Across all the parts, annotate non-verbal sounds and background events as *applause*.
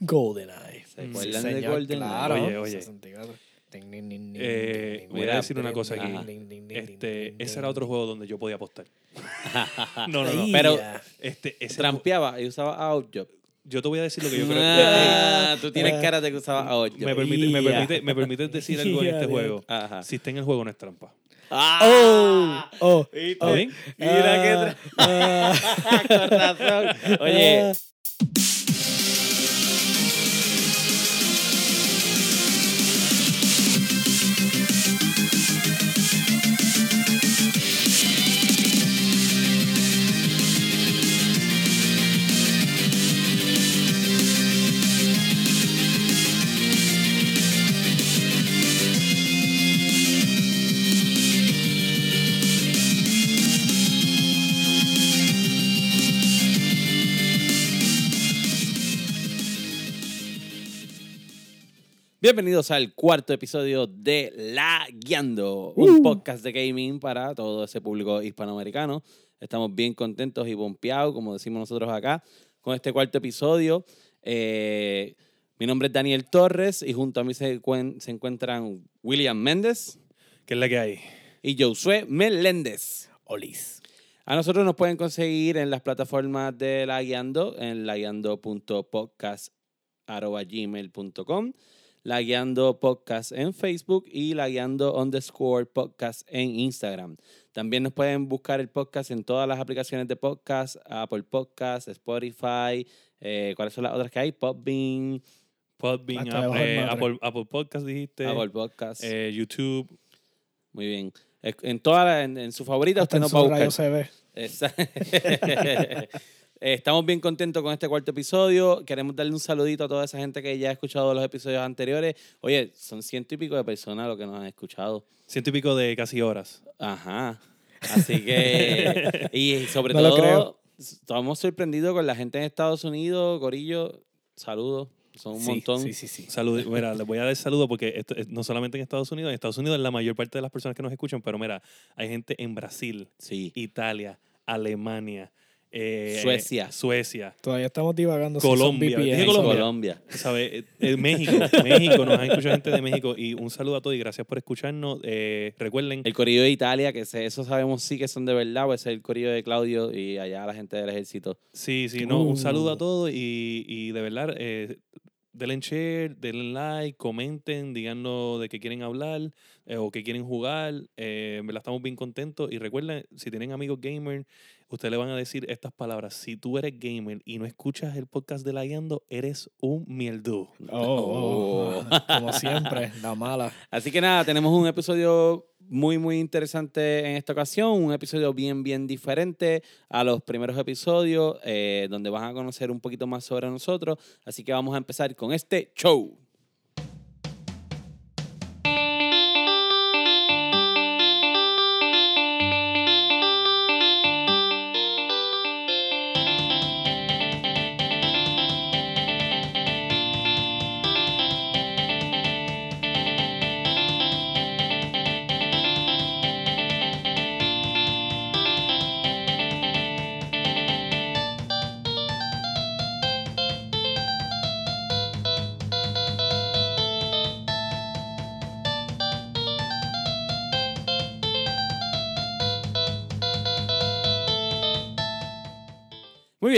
GoldenEye. ¿Se Mm, acuerdan Sí, de señor, Golden? Claro. Oye, oye. 64. Ding, ding, ding, ding, Eh, voy a decir una cosa aquí. Este, ese era otro juego donde yo podía apostar. *laughs* No, no, no. Pero-. Este, ese Trampeaba y usaba Outjob. yo te voy a decir lo que yo creo. Ah, tú tienes cara de que usaba Outjob. me, permite, me, permite, me permite decir algo en *laughs* este juego. Ajá. Si está en el juego, no es trampa. ¡Ah! Oh, oh. ¿Está bien? Mira qué tra- Ah, *laughs* Con razón. Oye, bienvenidos al cuarto episodio de La Guiando, un Uh. podcast de gaming para todo ese público hispanoamericano. Estamos bien contentos y bompeados, como decimos nosotros acá, con este cuarto episodio. Eh, mi nombre es Daniel Torres y junto a mí se, se encuentran William Méndez ¿Qué es la que hay? y Josué Meléndez. Olis. A nosotros nos pueden conseguir en las plataformas de La Guiando, en laguiando.podcast.gmail.com, La Guiando Podcast en Facebook y La Guiando underscore podcast en Instagram. También nos pueden buscar el podcast en todas las aplicaciones de podcast, Apple Podcast, Spotify, eh, ¿cuáles son las otras que hay? Podbean, Podbean, Hasta Apple, Apple Podcast, dijiste. Apple Podcast. eh, YouTube. Muy bien. En, toda la- en, en su favorita Hasta usted nos va a buscar. rayo se ve. *laughs* *laughs* Eh, Estamos bien contentos con este cuarto episodio. Queremos darle un saludito a toda esa gente que ya ha escuchado los episodios anteriores. Oye, son ciento y pico de personas los que nos han escuchado. Ciento y pico de casi horas. Ajá. Así que. y sobre *laughs* No lo todo, creo. estamos sorprendidos con la gente en Estados Unidos. Corillo, saludos. Son un Sí, montón. Sí, sí, sí. Salud, mira, les voy a dar saludo porque esto es no solamente en Estados Unidos, en Estados Unidos es la mayor parte de las personas que nos escuchan, pero mira, hay gente en Brasil, Sí. Italia, Alemania, eh, Suecia. Suecia, Todavía estamos divagando. si son Colombia. Dije Colombia. Colombia. ¿sabes? Eh, eh, México, *laughs* México, nos han escuchado gente de México y un saludo a todos y gracias por escucharnos. Eh, recuerden, El corillo de Italia, que se- eso sabemos sí que son de verdad, pues es el corillo de Claudio y allá la gente del ejército. sí, sí, no, un saludo a Uh. todos y, y de verdad, eh, denle share, denle like, comenten, díganos de qué quieren hablar eh, o qué quieren jugar. Eh, en verdad estamos bien contentos y recuerden, si tienen amigos gamer, ustedes le van a decir estas palabras. Si tú eres gamer y no escuchas el podcast de La Guiando, eres un mierdú. Oh, oh, oh. Como siempre, la mala. Así que nada, tenemos un episodio muy, muy interesante en esta ocasión, un episodio bien, bien diferente a los primeros episodios, eh, donde van a conocer un poquito más sobre nosotros. Así que vamos a empezar con este show.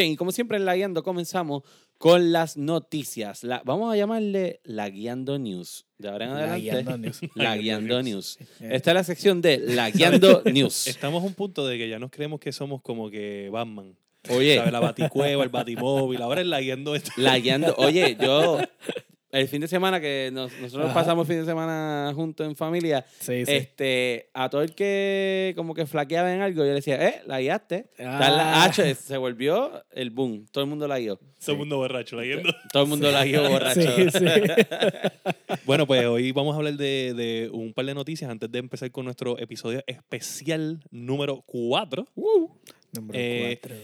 Bien, y como siempre en La Guiando comenzamos con las noticias. La- vamos a llamarle La Guiando News. De ahora en La adelante, Guiando News. La *laughs* La Guiando *laughs* News. Esta es la sección de La Guiando *laughs* News. Estamos a un punto de que ya nos creemos que somos como que Batman. Oye, ¿Sabes? La baticueva, el batimóvil. Ahora es la guiando esto. La Guiando. Oye, yo. El fin de semana que nos- nosotros Ajá. pasamos el fin de semana juntos en familia, Sí, sí. este, a todo el que como que flaqueaba en algo, yo le decía, eh, la guiaste. Ah. H, se volvió el boom. Todo el mundo la guió. Todo el mundo borracho, la guiando. *laughs* Todo el mundo la guió borracho. Sí, sí. *laughs* Bueno, pues hoy vamos a hablar de, de un par de noticias antes de empezar con nuestro episodio especial número 4. Número Eh, cuatro.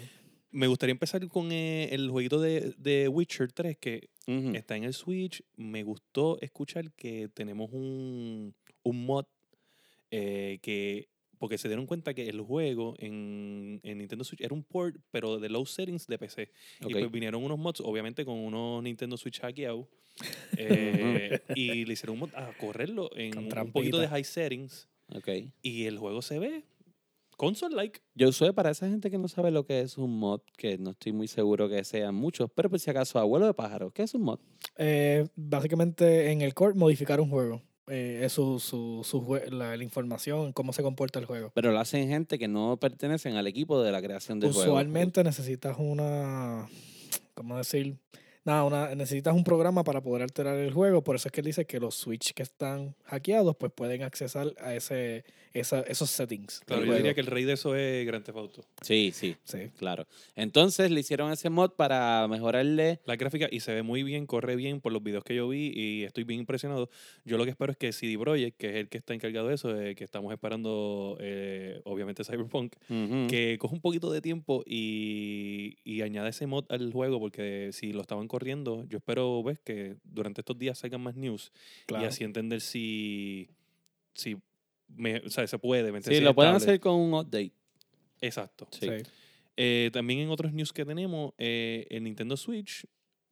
Me gustaría empezar con eh, el jueguito de, de Witcher 3 que está en el Switch. Me gustó escuchar que tenemos un, un mod eh, que porque se dieron cuenta que el juego en, en Nintendo Switch era un port, pero de low settings de PC. Y pues vinieron unos mods, obviamente con unos Nintendo Switch hackeados. *laughs* eh, y le hicieron un mod a correrlo en un poquito de high settings. Ok. Y el juego se ve console-like. Yo sé, para esa gente que no sabe lo que es un mod, que no estoy muy seguro que sean muchos, pero por si acaso, abuelo de pájaro, ¿qué es un mod? Eh, básicamente en el core modificar un juego. Eh, es su, su, su la, la información, cómo se comporta el juego. Pero lo hacen gente que no pertenecen al equipo de la creación del juego. Usualmente necesitas una, ¿cómo decir? Nada, una, necesitas un programa para poder alterar el juego. Por eso es que él dice que los Switch que están hackeados pues pueden accesar a ese, esa, esos settings. Claro, yo juego. diría que el rey de eso es Grand Theft Auto. Sí, sí, Sí. claro. Entonces le hicieron ese mod para mejorarle. La gráfica y se ve muy bien, corre bien por los videos que yo vi y estoy bien impresionado. Yo lo que espero es que CD Projekt, que es el que está encargado de eso, eh, que estamos esperando eh, obviamente *laughs* Cyberpunk, Ujú. que coja un poquito de tiempo y, y añade ese mod al juego, porque si lo estaban corriendo, yo espero ves que durante estos días salgan más news Claro. y así entender si, si me- o sea, se puede. ¿me? Sí, lo pueden hacer con un update. Exacto. Sí. Sí. Eh, también en otros news que tenemos, eh, el Nintendo Switch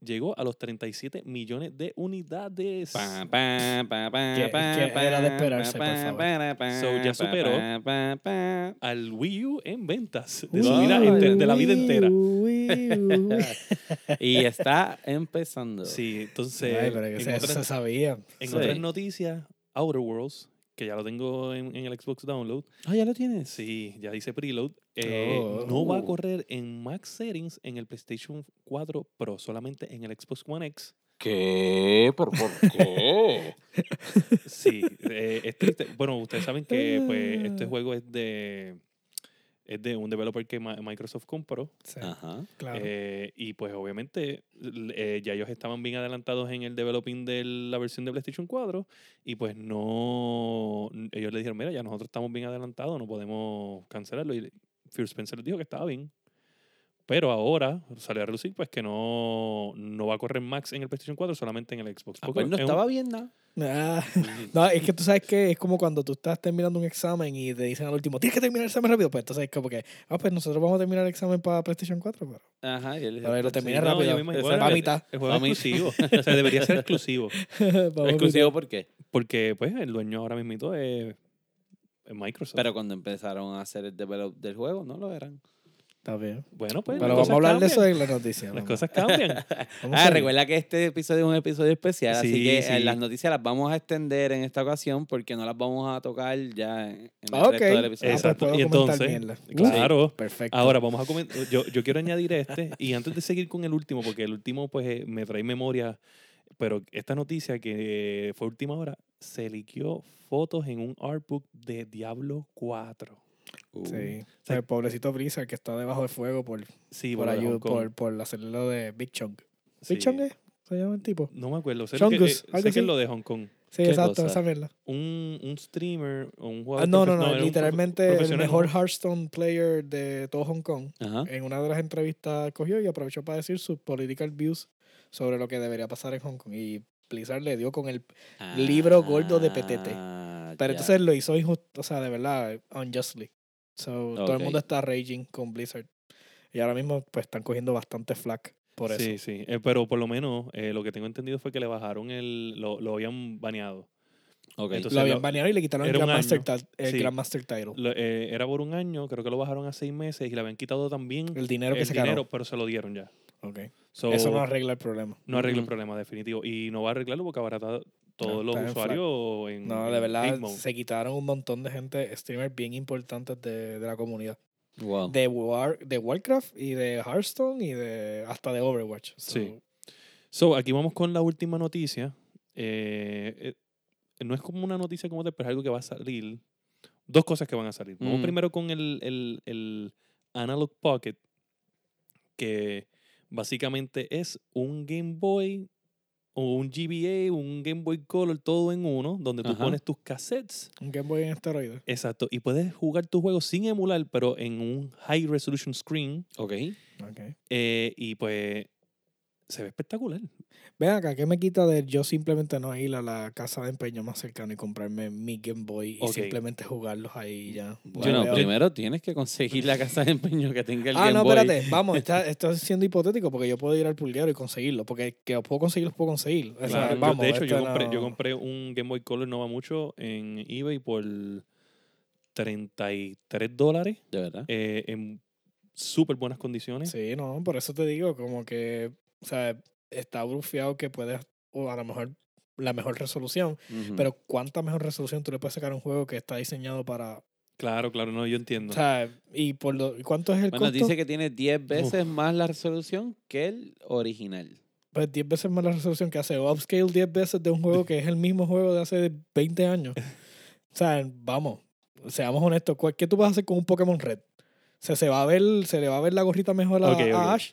llegó a los 37 millones de unidades. Pa, pa, pa, pa, Que- pa, que pa, era de esperarse, por pa, favor. pa, pa, So, ya superó. pa, pa, pa. Al Wii U en ventas de, su vida de la vida entera. Uy. *laughs* y está empezando. Sí, entonces Ay, pero que en, se- eso otras, se sabía. en Sí. otras noticias, Outer Worlds, que ya lo tengo en, en el Xbox Download, Ah, ya lo tienes. sí, ya dice preload, eh, Oh. no va a Oh. correr en max settings en el PlayStation 4 Pro, solamente en el Xbox One X. ¿Qué? ¿Pero por qué? *laughs* Sí, eh, es triste. Bueno, ustedes saben que pues, este juego es de es de un developer que Microsoft compró Sí, Ajá. claro. eh, y pues obviamente eh, ya ellos estaban bien adelantados en el developing de la versión de PlayStation 4 y pues no ellos le dijeron mira ya nosotros estamos bien adelantados no podemos cancelarlo y Phil Spencer les dijo que estaba bien pero ahora salió a relucir pues que no, no va a correr Max en el PlayStation 4 solamente en el Xbox Ah, pues no es un- estaba bien nada. Ah, no, es que tú sabes que es como cuando tú estás terminando un examen y te dicen al último, tienes que terminar el examen rápido. Pues entonces es como que, ah, pues nosotros vamos a terminar el examen para PlayStation 4. Pero Ajá. Y él ver, lo terminé sí, No, rápido. a mitad. El juego exclusivo. *laughs* o sea, debería ser exclusivo. *laughs* ¿Exclusivo por qué? Porque, pues, el dueño ahora mismito es, es Microsoft. Pero cuando empezaron a hacer el develop del juego, no lo eran. Está bien. bueno, pues. Pero vamos a hablar de eso en la noticia. Las cosas cambian. *laughs* Ah, recuerda que este episodio es un episodio especial, así Sí, que eh, sí. las noticias las vamos a extender en esta ocasión porque no las vamos a tocar ya en el Ah, resto del Ah, episodio. pues Exacto. puedo Y entonces, claro. Perfecto. Ahora vamos a comentar. Yo, yo quiero añadir este. Y antes de seguir con el último, porque el último, pues, eh, me trae memoria. Pero esta noticia que fue última hora, se liqueó fotos en un artbook de Diablo 4. Uh, Sí. O sea, el pobrecito Blizzard que está debajo del fuego por, Sí, por, por, de ayuda, por, por hacerle lo de Big Chunk. Sí. ¿Big Chunk es? ¿Se llama el tipo? No me acuerdo. Sé, Chungus, que, eh, algo sé que es lo de Hong Kong. Sí, ¿Qué exacto, esa mierda. Un, un streamer o un Ah, jugador no, no, no, profe- literalmente el mejor ¿no? Hearthstone player de todo Hong Kong. Ajá. En una de las entrevistas cogió y aprovechó para decir sus political views sobre lo que debería pasar en Hong Kong. Y Blizzard le dio con el... libro gordo de petete. Pero ya. entonces lo hizo injusto, o sea, de verdad, unjustly. So, todo el mundo está raging con Blizzard. Y ahora mismo pues están cogiendo bastante flack por eso. Sí, sí. Eh, pero por lo menos eh, lo que tengo entendido fue que le bajaron el. Lo, lo habían baneado. Entonces, lo habían lo- baneado y le quitaron el Grandmaster, el Sí. Grandmaster Title. Lo- eh, era por un año, creo que lo bajaron a seis meses y le habían quitado también El dinero que el se dinero, ganó. pero se lo dieron ya. Okay. So, Eso no arregla el problema. no arregla el problema, definitivo. Y no va a arreglarlo porque ahora está todos No, los usuarios en. No, en de verdad, se quitaron un montón de gente, streamers bien importantes de, de la comunidad. Wow. De, War, de Warcraft y de Hearthstone y de hasta de Overwatch. So, Sí. So, aquí vamos con la última noticia. Eh, eh, no es como una noticia como tal, pero es algo que va a salir. Dos cosas que van a salir. Vamos Mm. primero con el, el, el Analog Pocket, que básicamente es un Game Boy o un GBA, un Game Boy Color, todo en uno, donde tú Ajá. pones tus cassettes. Un Game Boy en esteroides. Exacto. Y puedes jugar tus juegos sin emular, pero en un high resolution screen. Ok. Ok. Eh, y pues se ve espectacular. Ven acá, ¿qué me quita de yo simplemente no ir a la casa de empeño más cercana y comprarme mi Game Boy y simplemente jugarlos ahí ya? Yo no, veo- primero tienes que conseguir la casa de empeño que tenga el Ah, Game no, Boy. espérate, vamos, está, esto es siendo hipotético porque yo puedo ir al pulguero y conseguirlo, porque que los puedo conseguir, los puedo conseguir. O sea, Claro, yo- vamos, de hecho, yo compré, yo no- compré un Game Boy Color no va mucho en eBay por 33 dólares De verdad. eh, en súper buenas condiciones. Sí, no, por eso te digo, como que, o sea, está bufiado que puedes, o a lo mejor la mejor resolución, pero ¿cuánta mejor resolución tú le puedes sacar a un juego que está diseñado para... Claro, claro, no, yo entiendo. O sea, y por lo, ¿y ¿cuánto es el bueno, costo? dice que tiene 10 veces más la resolución que el original. Pues 10 veces más la resolución que hace upscale 10 veces de un juego que es el mismo juego de hace 20 años. O sea, vamos, seamos honestos, ¿cuál- ¿qué tú vas a hacer con un Pokémon Red? O sea, se va a ver, se le va a ver la gorrita mejor a, Ok, ok. a Ash.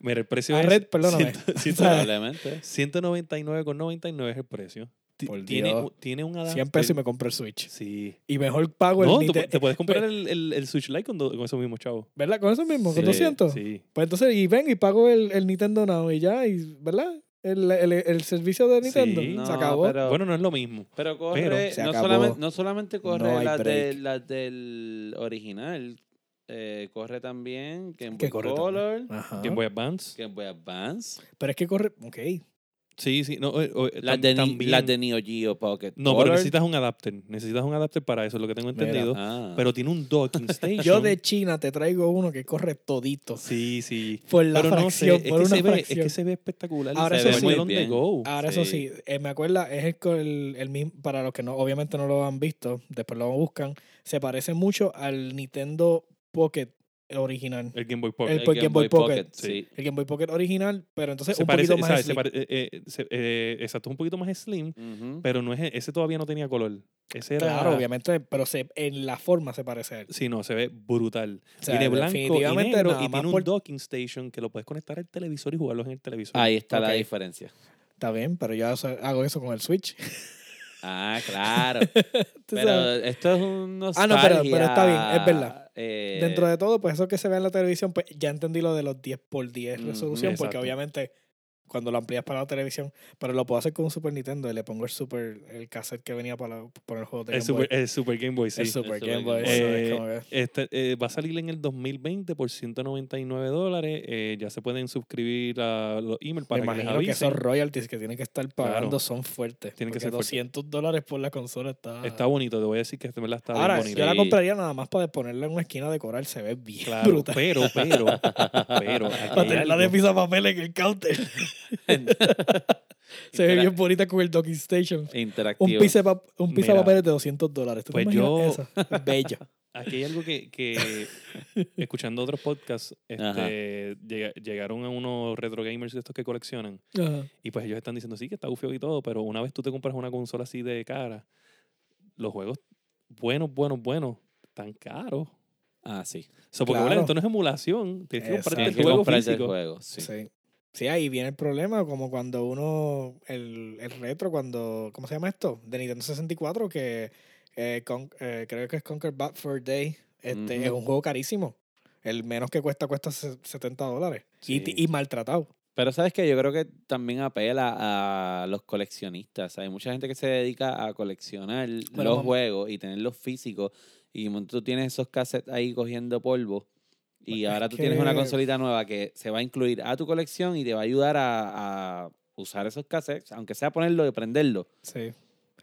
Mira, el precio A es. Red, perdóname. ciento- *laughs* O ciento- sea, Probablemente. 199,99 es el precio. Por tiene, Dios. un- tiene un adapter. 100 pesos y me compré el Switch. Sí. Y mejor pago el No, te puedes comprar el, el, el Switch Lite con, do- con esos mismos chavos. ¿Verdad? Con eso mismo, con Sí, 200. Sí. Pues entonces, y ven y pago el, el Nintendo Now y ya, y, ¿verdad? El, el, el servicio de Nintendo. Sí. se No, acabó. Pero, Bueno, no es lo mismo. pero corre, pero no, solamente, no solamente corre No las, de, las del original, eh, corre también Game ¿Qué Boy corre Color, Ajá. Game Boy Advance. Game Boy Advance, Pero es que corre. Ok. Sí, sí. No, eh, eh, las tam- de, Ni- también- las de Neo Geo Pocket No, Color. pero necesitas un adapter. Necesitas un adapter para eso, es lo que tengo Mira. entendido. Ah. Pero tiene un docking *laughs* station. Yo de China te traigo uno que corre todito. Sí, sí. Por la Pero no sé, fracción, es por que, una se ve, es fracción. que se ve espectacular. Ahora, se eso ve sí. muy Muy on the bien. go. Ahora, eso sí, eh, me acuerda, es el, co- el, el mismo, para los que no, obviamente no lo han visto, después lo buscan, se parece mucho al Nintendo Pocket original. El Game Boy Pocket. El Game Boy Pocket, sí. El Game Boy Pocket original, pero entonces se un parece, poquito más slim. pare- eh, eh, se- eh, exacto, un poquito más slim, Ujú. pero no es, ese todavía no tenía color. Ese era. Claro, obviamente, pero se, en la forma se parece a él. Sí, no, se ve brutal. O sea, Tiene blanco y definitivamente negro y tiene un por- docking station que lo puedes conectar al televisor y jugarlos en el televisor. Ahí está la Ok. diferencia. Está bien, pero yo hago eso con el Switch. Ah, claro. *laughs* Pero sabes. esto es un Ah, no, pero- pero está bien, es verdad. Eh, Dentro de todo, pues eso que se ve en la televisión, pues ya entendí lo de los 10 por 10 Ujú, resolución, porque obviamente cuando lo amplías para la televisión, pero lo puedo hacer con un Super Nintendo y le pongo el Super, el cassette que venía para poner el juego de el, Game Super, Boy. el Super Game Boy, sí. el Super el Super Game Boy. Game eso Boy. es Eh, como que- Este, eh, va a salir en el 2020 por 199 dólares. Eh, ya se pueden suscribir a los emails para me que les imagino que esos royalties que tienen que estar pagando Claro. son fuertes. Tienen que ser fuertes. 200 dólares por la consola está... Está bonito, te voy a decir que este verdad está Ahora, bien yo la compraría nada más para ponerla en una esquina de coral, se ve bien Claro, brutal. pero, pero, pero, *laughs* Para tenerla de pizza papel en el counter. *laughs* se ve bien bonita con el docking station. Interactivo. Un pizza, pap- un pizza Mira, papel de 200 dólares. ¿Tú te pues imaginas yo- eso? *laughs* Bello. Aquí hay algo que, que *laughs* escuchando otros podcasts, este, llega- llegaron a unos retro gamers de estos que coleccionan Ajá. y pues ellos están diciendo, sí, que está bufeo y todo, pero una vez tú te compras una consola así de cara, los juegos buenos, buenos, buenos, tan caros. Ah, sí. So, porque Claro. bueno, esto no es emulación, tienes que comprarte el juego comprarte el físico. juego. Sí. Sí. Sí, ahí viene el problema, como cuando uno, el, el retro, cuando, ¿cómo se llama esto? De Nintendo 64, que eh, con- eh, creo que es Conquer Bad for Day, este, es un juego carísimo. El menos que cuesta cuesta se- 70 dólares. Y, Sí. y maltratado. Pero sabes que yo creo que también apela a los coleccionistas. Hay mucha gente que se dedica a coleccionar Bueno, los juegos y tenerlos físicos. Y tú tienes esos cassettes ahí cogiendo polvo. Y Es ahora tú tienes una consolita nueva que se va a incluir a tu colección y te va a ayudar a, a usar esos cassettes, aunque sea ponerlo y prenderlo. Sí.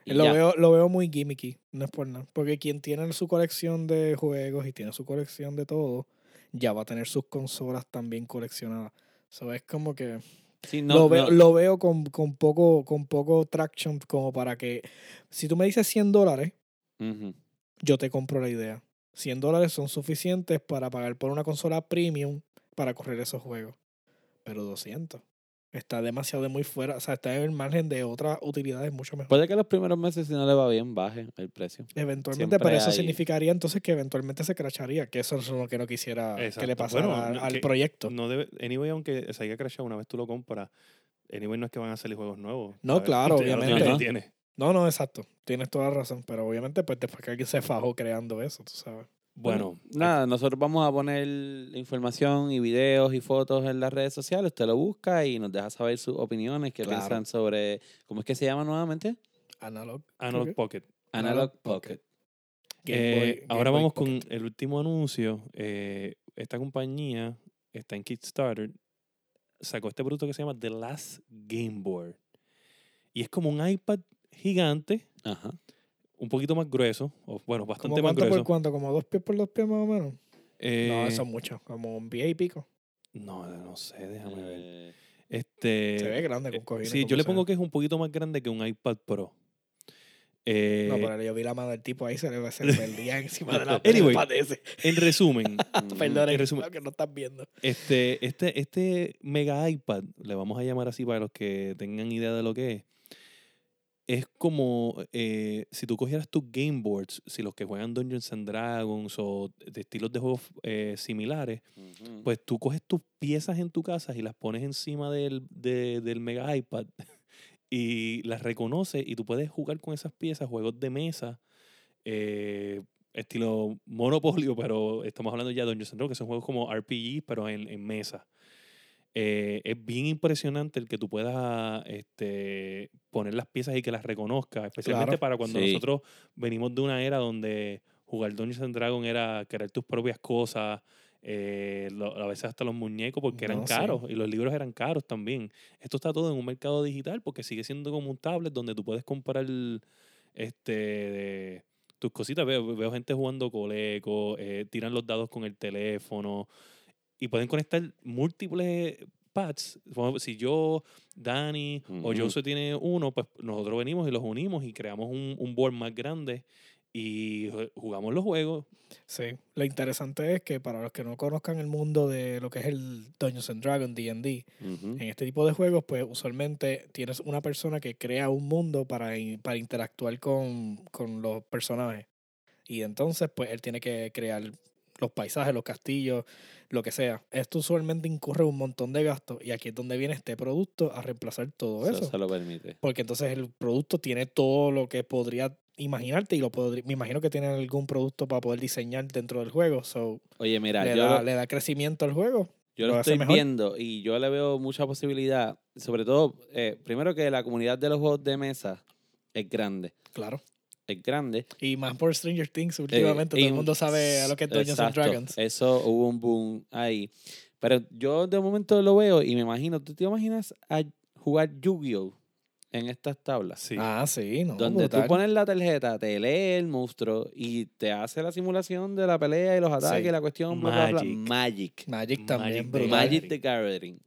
Y Lo ya. veo, lo veo muy gimmicky, no es por nada. Porque quien tiene su colección de juegos y tiene su colección de todo, ya va a tener sus consolas también coleccionadas. Eso es como que Sí, no- lo veo, no- lo veo con, con poco, con poco traction como para que si tú me dices 100 dólares, Ujú. yo te compro la idea. 100 dólares son suficientes para pagar por una consola premium para correr esos juegos. Pero 200. Está demasiado de muy fuera. O sea, está en el margen de otras utilidades mucho mejor. Puede que los primeros meses, si no le va bien, baje el precio. Eventualmente, Siempre pero eso hay- significaría entonces que eventualmente se cracharía, que eso es lo que no quisiera que le pasara Bueno, al- no, al que- proyecto. No debe, anyway, aunque se haya crashado una vez tú lo compras, anyway no es que van a salir juegos nuevos. No, ¿sabes? claro, obviamente. tienes, Ajá. No, no, exacto. Tienes toda la razón. Pero obviamente, pues después que alguien se fajó creando eso, tú sabes. Bueno, Nada, nosotros vamos a poner información y videos y fotos en las redes sociales. Usted lo busca y nos deja saber sus opiniones, qué Claro. piensan sobre. ¿Cómo es que se llama nuevamente? Analog. Analog Pocket. Analog Pocket. Eh, Boy- ahora Boy vamos Pocket. con el último anuncio. Eh, esta compañía está en Kickstarter. Sacó este producto que se llama The Last Game Board. Y es como un iPad gigante, Ajá. un poquito más grueso, o bueno, ¿Como bastante más cuánto por grueso. cuánto? ¿Como dos pies por dos pies más o menos? Eh, no, eso es mucho. Como un pie y pico. No, no sé, déjame ver. Eh, Este, Se ve grande con cojines. Sí, yo le sea. pongo que es un poquito más grande que un iPad Pro. Eh, No, pero yo vi la mano del tipo ahí, se le, se le perdía *laughs* encima de la Anyway. iPad *laughs* ese. En resumen, *laughs* mm, Perdón, en resumen- lo que no estás viendo. este, este, este mega iPad, le vamos a llamar así para los que tengan idea de lo que es, es como eh, si tú cogieras tus Game Boards, si los que juegan Dungeons and Dragons o de estilos de juegos eh, similares, pues tú coges tus piezas en tu casa y las pones encima del, de- del mega iPad *laughs* y las reconoce y tú puedes jugar con esas piezas, juegos de mesa, eh, estilo Monopolio, pero estamos hablando ya de Dungeons and Dragons, que son juegos como RPG, pero en, en mesa. Eh, es bien impresionante el que tú puedas este, poner las piezas y que las reconozcas, especialmente Claro. para cuando Sí. nosotros venimos de una era donde jugar Dungeons and Dragons era crear tus propias cosas, eh, lo- a veces hasta los muñecos porque eran No, sí. caros y los libros eran caros también. Esto está todo en un mercado digital porque sigue siendo como un tablet donde tú puedes comprar este, de- tus cositas. Veo, veo gente jugando coleco, eh, tiran los dados con el teléfono y pueden conectar múltiples pads. Si yo, Dani o Ujú. Jose tiene uno, pues nosotros venimos y los unimos y creamos un, un board más grande y jugamos los juegos. Sí, lo interesante es que para los que no conozcan el mundo de lo que es el Dungeons and Dragons, D&D, Ujú. en este tipo de juegos, pues usualmente tienes una persona que crea un mundo para, para interactuar con, con los personajes. Y entonces, pues él tiene que crear los paisajes, los castillos, lo que sea. Esto usualmente incurre un montón de gastos y aquí es donde viene este producto a reemplazar todo Eso eso. se lo permite. Porque entonces el producto tiene todo lo que podría imaginarte y lo podría, me imagino que tiene algún producto para poder diseñar dentro del juego. So, Oye, mira, le, yo, da, lo- le da crecimiento al juego. yo lo lo estoy viendo y yo le veo mucha posibilidad. Sobre todo, eh, primero que la comunidad de los juegos de mesa es grande. Claro. Es grande. Y más por Stranger Things últimamente. Eh, todo y- el mundo sabe a lo que es Dungeons and Dragons. Eso hubo un boom ahí. Pero yo de momento lo veo y me imagino, ¿tú te imaginas a jugar Yu-Gi-Oh! en estas tablas? Sí. Ah, sí, no. Donde brutal. tú pones la tarjeta, te lee el monstruo y te hace la simulación de la pelea y los ataques Sí. y la cuestión. bla, bla, bla. Magic. Magic. Magic también, Magic Magic the Gathering.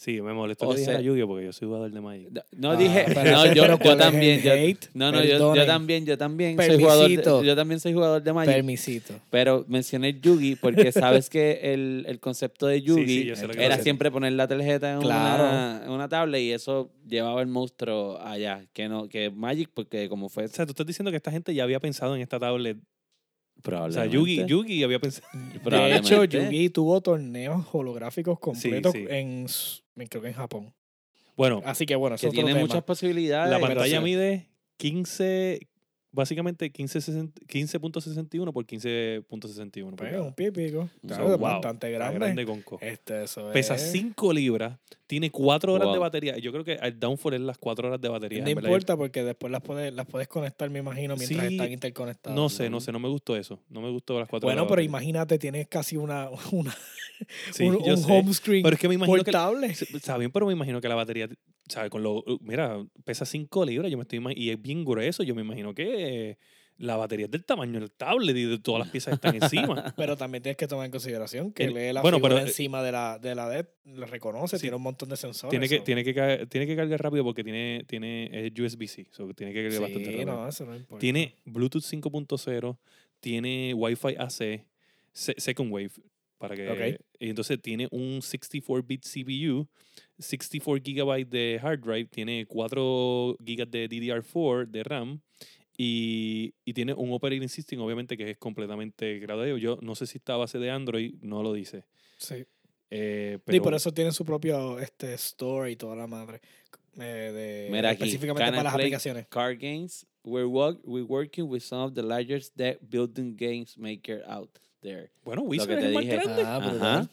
Sí, me molestó O que dijera sea- Yu-Gi-Oh porque yo soy jugador de Magic. No, Ah, dije, pero no, yo, pero yo ¿cuál es el también, yo, hate? no, no, yo, yo también, yo también soy jugador, Permisito. de, yo también soy jugador de Magic, Permisito. pero mencioné Yugi porque *laughs* sabes que el, el concepto de Yugi sí, era siempre poner la tarjeta en, Claro. una, en una tabla y eso llevaba el monstruo allá, que no, que Magic porque como fue O sea, tú estás diciendo que esta gente ya había pensado en esta tablet. O sea, probablemente, Yugi, Yugi había pensado. *laughs* De hecho. Yugi tuvo torneos holográficos completos sí. En- creo que en Japón. Bueno, Así que bueno, eso que es otro tiene tema. muchas posibilidades. la pero pantalla sí. mide 15, básicamente 15.60 15.61 por 15.61. Pues, un pulgadas. pie y pico. So, Claro, wow, bastante grande. grande conco. Este, eso Pesa es- 5 libras, tiene 4 horas de batería. Yo creo que el downfall es las 4 horas de batería. No importa porque después las puedes, las puedes conectar, me imagino, mientras Sí, están interconectadas. No sé, no sé, no me gustó eso. No me gustó las 4 Bueno, horas. pero de batería. imagínate, tienes casi una, *laughs* una *laughs* Sí, un, home screen Pero es que me imagino que. portable. Está bien, pero me imagino que la batería, ¿sabes? Con lo, mira, pesa 5 libras, yo me estoy y es bien grueso, yo me imagino que la batería es del tamaño del tablet y de todas las piezas están encima. *laughs* Pero también tienes que tomar en consideración que El- lee la bueno, figura pero, eh, encima de la, de la LED, lo reconoce, Sí. tiene un montón de sensores. tiene que, tiene que ca- tiene que cargar rápido porque tiene, tiene es USB-C, so tiene que cargar bastante rápido. no, eso no importa. Tiene Bluetooth 5.0, tiene Wi-Fi AC, se- Second Wave, para que y entonces tiene un 64-bit CPU, 64 GB de hard drive, tiene 4 GB de DDR4 de RAM y, y tiene un operating system, obviamente, que es completamente graduado. Yo no sé si está a base de Android, no lo dice. Sí. Eh, y pero por eso tiene su propio este, store y toda la madre. eh, de, Mira aquí, específicamente para las aplicaciones. Card Games we're, work, we're working with some of the largest deck building games maker out there. Bueno, Wizard es te el más grande. Ah, Ajá. brutal.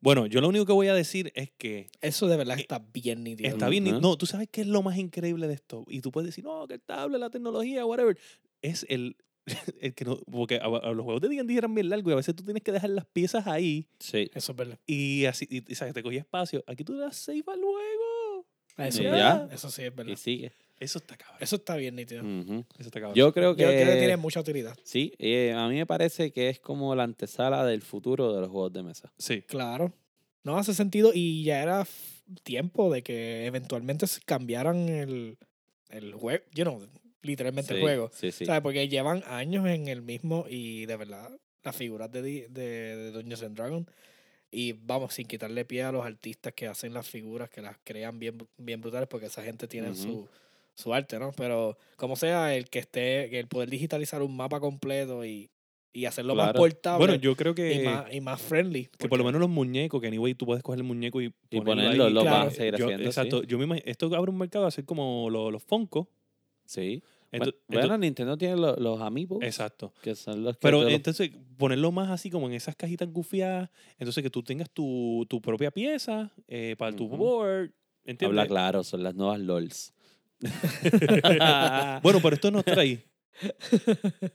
Bueno, yo lo único que voy a decir es que Eso de verdad está bien nítido. está bien. Ujú. No, tú sabes qué es lo más increíble de esto. Y tú puedes decir, no, que el tablet, la tecnología, whatever. Es el, *laughs* el que no. Porque a, a los juegos de D&D eran bien largos y a veces tú tienes que dejar las piezas ahí Sí. Eso es verdad. y así, y, y, sabes, te cogía espacio. Aquí tú das save al juego. Eso, ya. verdad. Eso sí es verdad. Y sigue. Eso está cabrón. Eso está bien nítido. Eso está cabrón. Yo creo que... Yo creo que tiene mucha utilidad. Sí, eh, a mí me parece que es como la antesala del futuro de los juegos de mesa. Sí. Claro. No hace sentido y ya era tiempo de que eventualmente cambiaran el, el juego, you know, literalmente el juego. Sí, sí. ¿Sabes? Porque llevan años en el mismo y de verdad las figuras de, de, de Dungeons and Dragons y vamos, sin quitarle pie a los artistas que hacen las figuras, que las crean bien, bien brutales porque esa gente tiene su, su arte, ¿no? Pero como sea, el que esté, el poder digitalizar un mapa completo y, y hacerlo más Claro. portable Bueno, yo creo y, que, más, y más friendly. que por lo menos los muñecos, que anyway tú puedes coger el muñeco y Y ponerlo, ahí. lo van a seguir Yo- haciendo, sí. Exacto. Yo me imagino, esto abre un mercado a ser como lo- los Funko. Sí. Ento- bueno, ento- Nintendo tiene lo- los amigos, exacto. que son los que... Pero los- entonces, ponerlo más así como en esas cajitas gufiadas, entonces que tú tengas tu, tu propia pieza eh, para tu board, ¿entiendes? Habla claro, son las nuevas LOLs. *laughs* Bueno, pero esto nos trae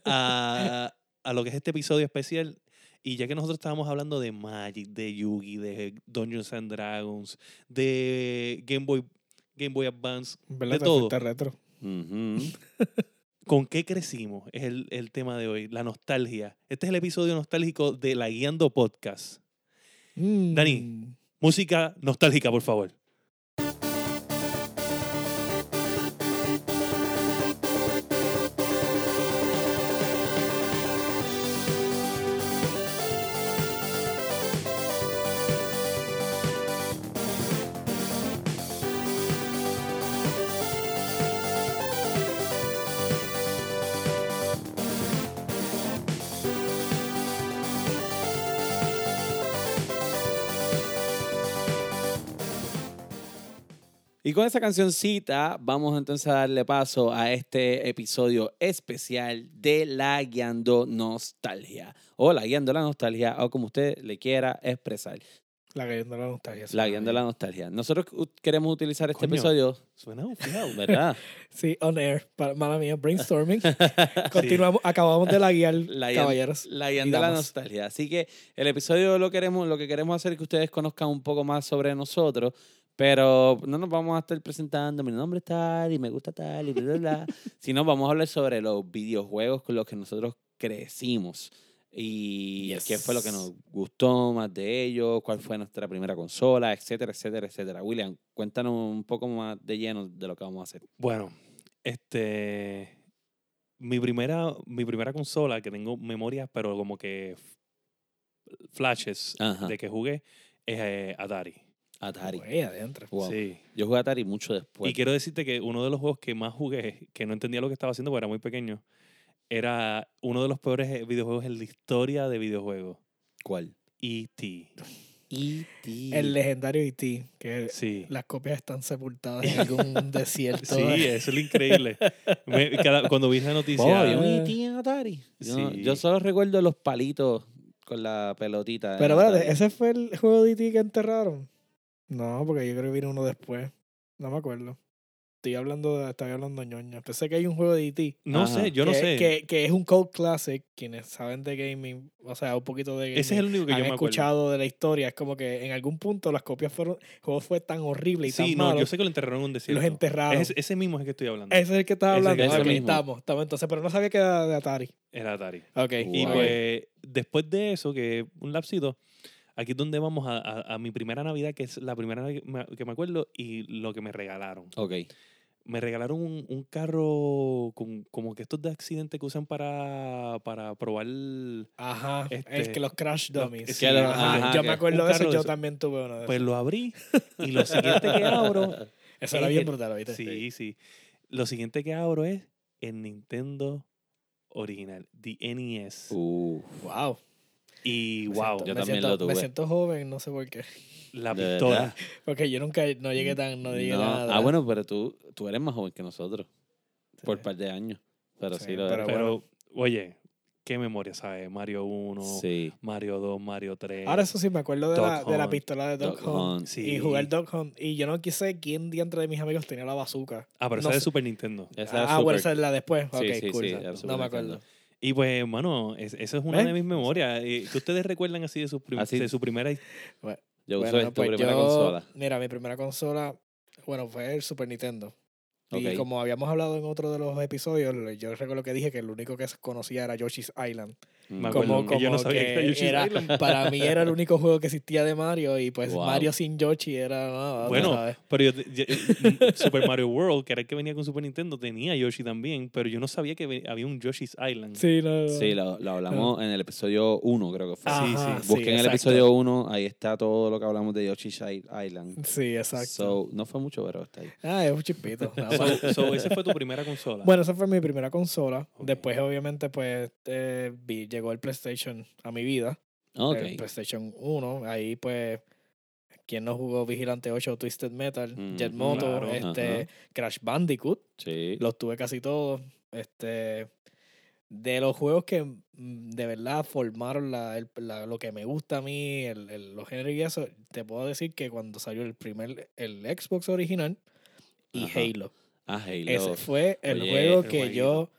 a, a lo que es este episodio especial. Y ya que nosotros estábamos hablando de Magic, de Yugi, de Dungeons and Dragons, de Game Boy, Game Boy Advance, ¿Verdad? de todo. retro. Ujú. *laughs* ¿Con qué crecimos? Es el, el tema de hoy, la nostalgia. Este es el episodio nostálgico de La Guiando Podcast. Dani. Mm. Música nostálgica, por favor. Con esa cancioncita vamos entonces a darle paso a este episodio especial de La Guiando Nostalgia. O La Guiando la Nostalgia, o como usted le quiera expresar. La guiando la nostalgia. La Guiando la. Nostalgia. Nosotros queremos utilizar este Coño. episodio, Suena bufiado. *laughs* ¿verdad? Sí, on air. Pa- Mala mía, brainstorming. *laughs* Continuamos, acabamos de la guiar, La, caballeros. la guiando la nostalgia. Así que el episodio lo queremos, lo que queremos hacer es que ustedes conozcan un poco más sobre nosotros, pero no nos vamos a estar presentando, mi nombre es tal y me gusta tal y bla, bla, bla. *laughs* sino vamos a hablar sobre los videojuegos con los que nosotros crecimos. Y qué fue lo que nos gustó más de ellos, cuál fue nuestra primera consola, etcétera, etcétera, etcétera. William, cuéntanos un poco más de lleno de lo que vamos a hacer. Bueno, este. Mi primera, mi primera consola, que tengo memorias, pero como que flashes Ajá. de que jugué, es eh, Atari. Atari. Güey, adentro. Wow. Sí. Yo jugué Atari mucho después. Y quiero decirte que uno de los juegos que más jugué, que no entendía lo que estaba haciendo porque era muy pequeño, era uno de los peores eh, videojuegos en la historia de videojuegos. ¿Cuál? E.T. E.T. El legendario E.T., que Sí. las copias están sepultadas en algún *laughs* desierto. Sí, eso es lo increíble. Me- cada- cuando vi esa noticia. Oh, había un Eh. E.T. en Atari. Yo, no- Sí. yo solo recuerdo los palitos con la pelotita. Pero espérate. ¿ese fue el juego de E.T. que enterraron? No, porque yo creo que vino uno después. No me acuerdo. Estoy hablando de, estoy hablando ñoña. Pensé que hay un juego de E.T. no Ajá. sé, yo no que, sé. Que, que es un cult classic. Quienes saben de gaming, o sea, un poquito de gaming. Ese es el único que han yo me acuerdo. escuchado de la historia. Es como que en algún punto las copias fueron. El juego fue tan horrible y Sí, tan no, malo. yo sé que lo enterraron en un desierto. los enterraron. Es- ese mismo es el que estoy hablando. Ese es el que estaba hablando. ese Ok, mismo. estamos, estamos entonces, pero no sabía que era de Atari. Era Atari. Ok. Y pues, después de eso, que un lapsito, aquí es donde vamos a, a- a mi primera Navidad, que es la primera Navidad que me- que me acuerdo, y lo que me regalaron. Ok. Me regalaron un, un carro con, como que estos de accidente que usan para, para probar. Ajá. el Este, que los crash los- dummies. sí, los- Ajá, ajá, yo me acuerdo de eso. de Yo eso. también tuve uno de Pues esos. lo abrí y lo siguiente que abro. *laughs* Eso era bien el- brutal, ¿viste? Sí, sí. Lo siguiente que abro es el Nintendo original, the NES. Uh, Wow. Y wow, siento- Yo me también siento- lo tuve. Me siento joven, no sé por qué. la pistola. Porque yo nunca no llegué tan, no llegué No. nada. Ah, bueno, pero tú, tú eres más joven que nosotros. por un par de años. Pero Sí, sí, lo pero. Pero, oye, qué memoria, ¿sabes? Mario 1, Sí. Mario 2, Mario 3. Ahora eso sí me acuerdo de, la, de la pistola de Dog Duck Hunt. Hunt. Sí. Y jugar Dog Hunt. Y yo no quise quién diantre de mis amigos tenía la bazooka. Ah, pero no esa es de. Super Nintendo. Esa Ah, bueno, esa es la después. Sí, ok, sí, cool. no me acuerdo. Nintendo. Y pues, mano, es- esa es una de mis memorias. ¿Qué ustedes recuerdan así de su, prim- Así- de su primera? Yo uso Bueno, pues primera yo- consola. Mira, mi primera consola, bueno, fue el Super Nintendo. Y como habíamos hablado en otro de los episodios, yo recuerdo que dije que el único que conocía era Yoshi's Island. Mm. Me Como, que yo no como sabía que era que Yoshi's era- Island. para mí era el único juego que existía de Mario y pues Wow. Mario sin Yoshi era nada. tú Bueno, sabes. Pero yo, yo- eh, Super Mario World, que era el que venía con Super Nintendo, tenía Yoshi también, pero yo no sabía que había un Yoshi's Island. Sí, no, no. Sí, lo, lo hablamos en el episodio 1, creo que fue. Ah, Ajá, sí. Busquen el exacto. episodio 1, ahí está todo lo que hablamos de Yoshi's Island. Sí, exacto. So, no fue mucho, pero está ahí. ah, es un chispito. *laughs* So, so, esa fue tu primera consola. Bueno, esa fue mi primera consola. Después, obviamente, pues eh, vi- llegó el PlayStation a mi vida. Ok. El PlayStation 1. Ahí, pues, quien no jugó Vigilante 8 o Twisted Metal, Mm, Jet Moto, claro. este, Ajá. Crash Bandicoot. Sí. Los tuve casi todos. Este, de los juegos que mm, de verdad formaron la, el- la- lo que me gusta a mí, el, el- los géneros y eso, te puedo decir que cuando salió el primer, el Xbox original y Ajá. Halo. Ah, Halo. Ese fue el Oye, juego que yo,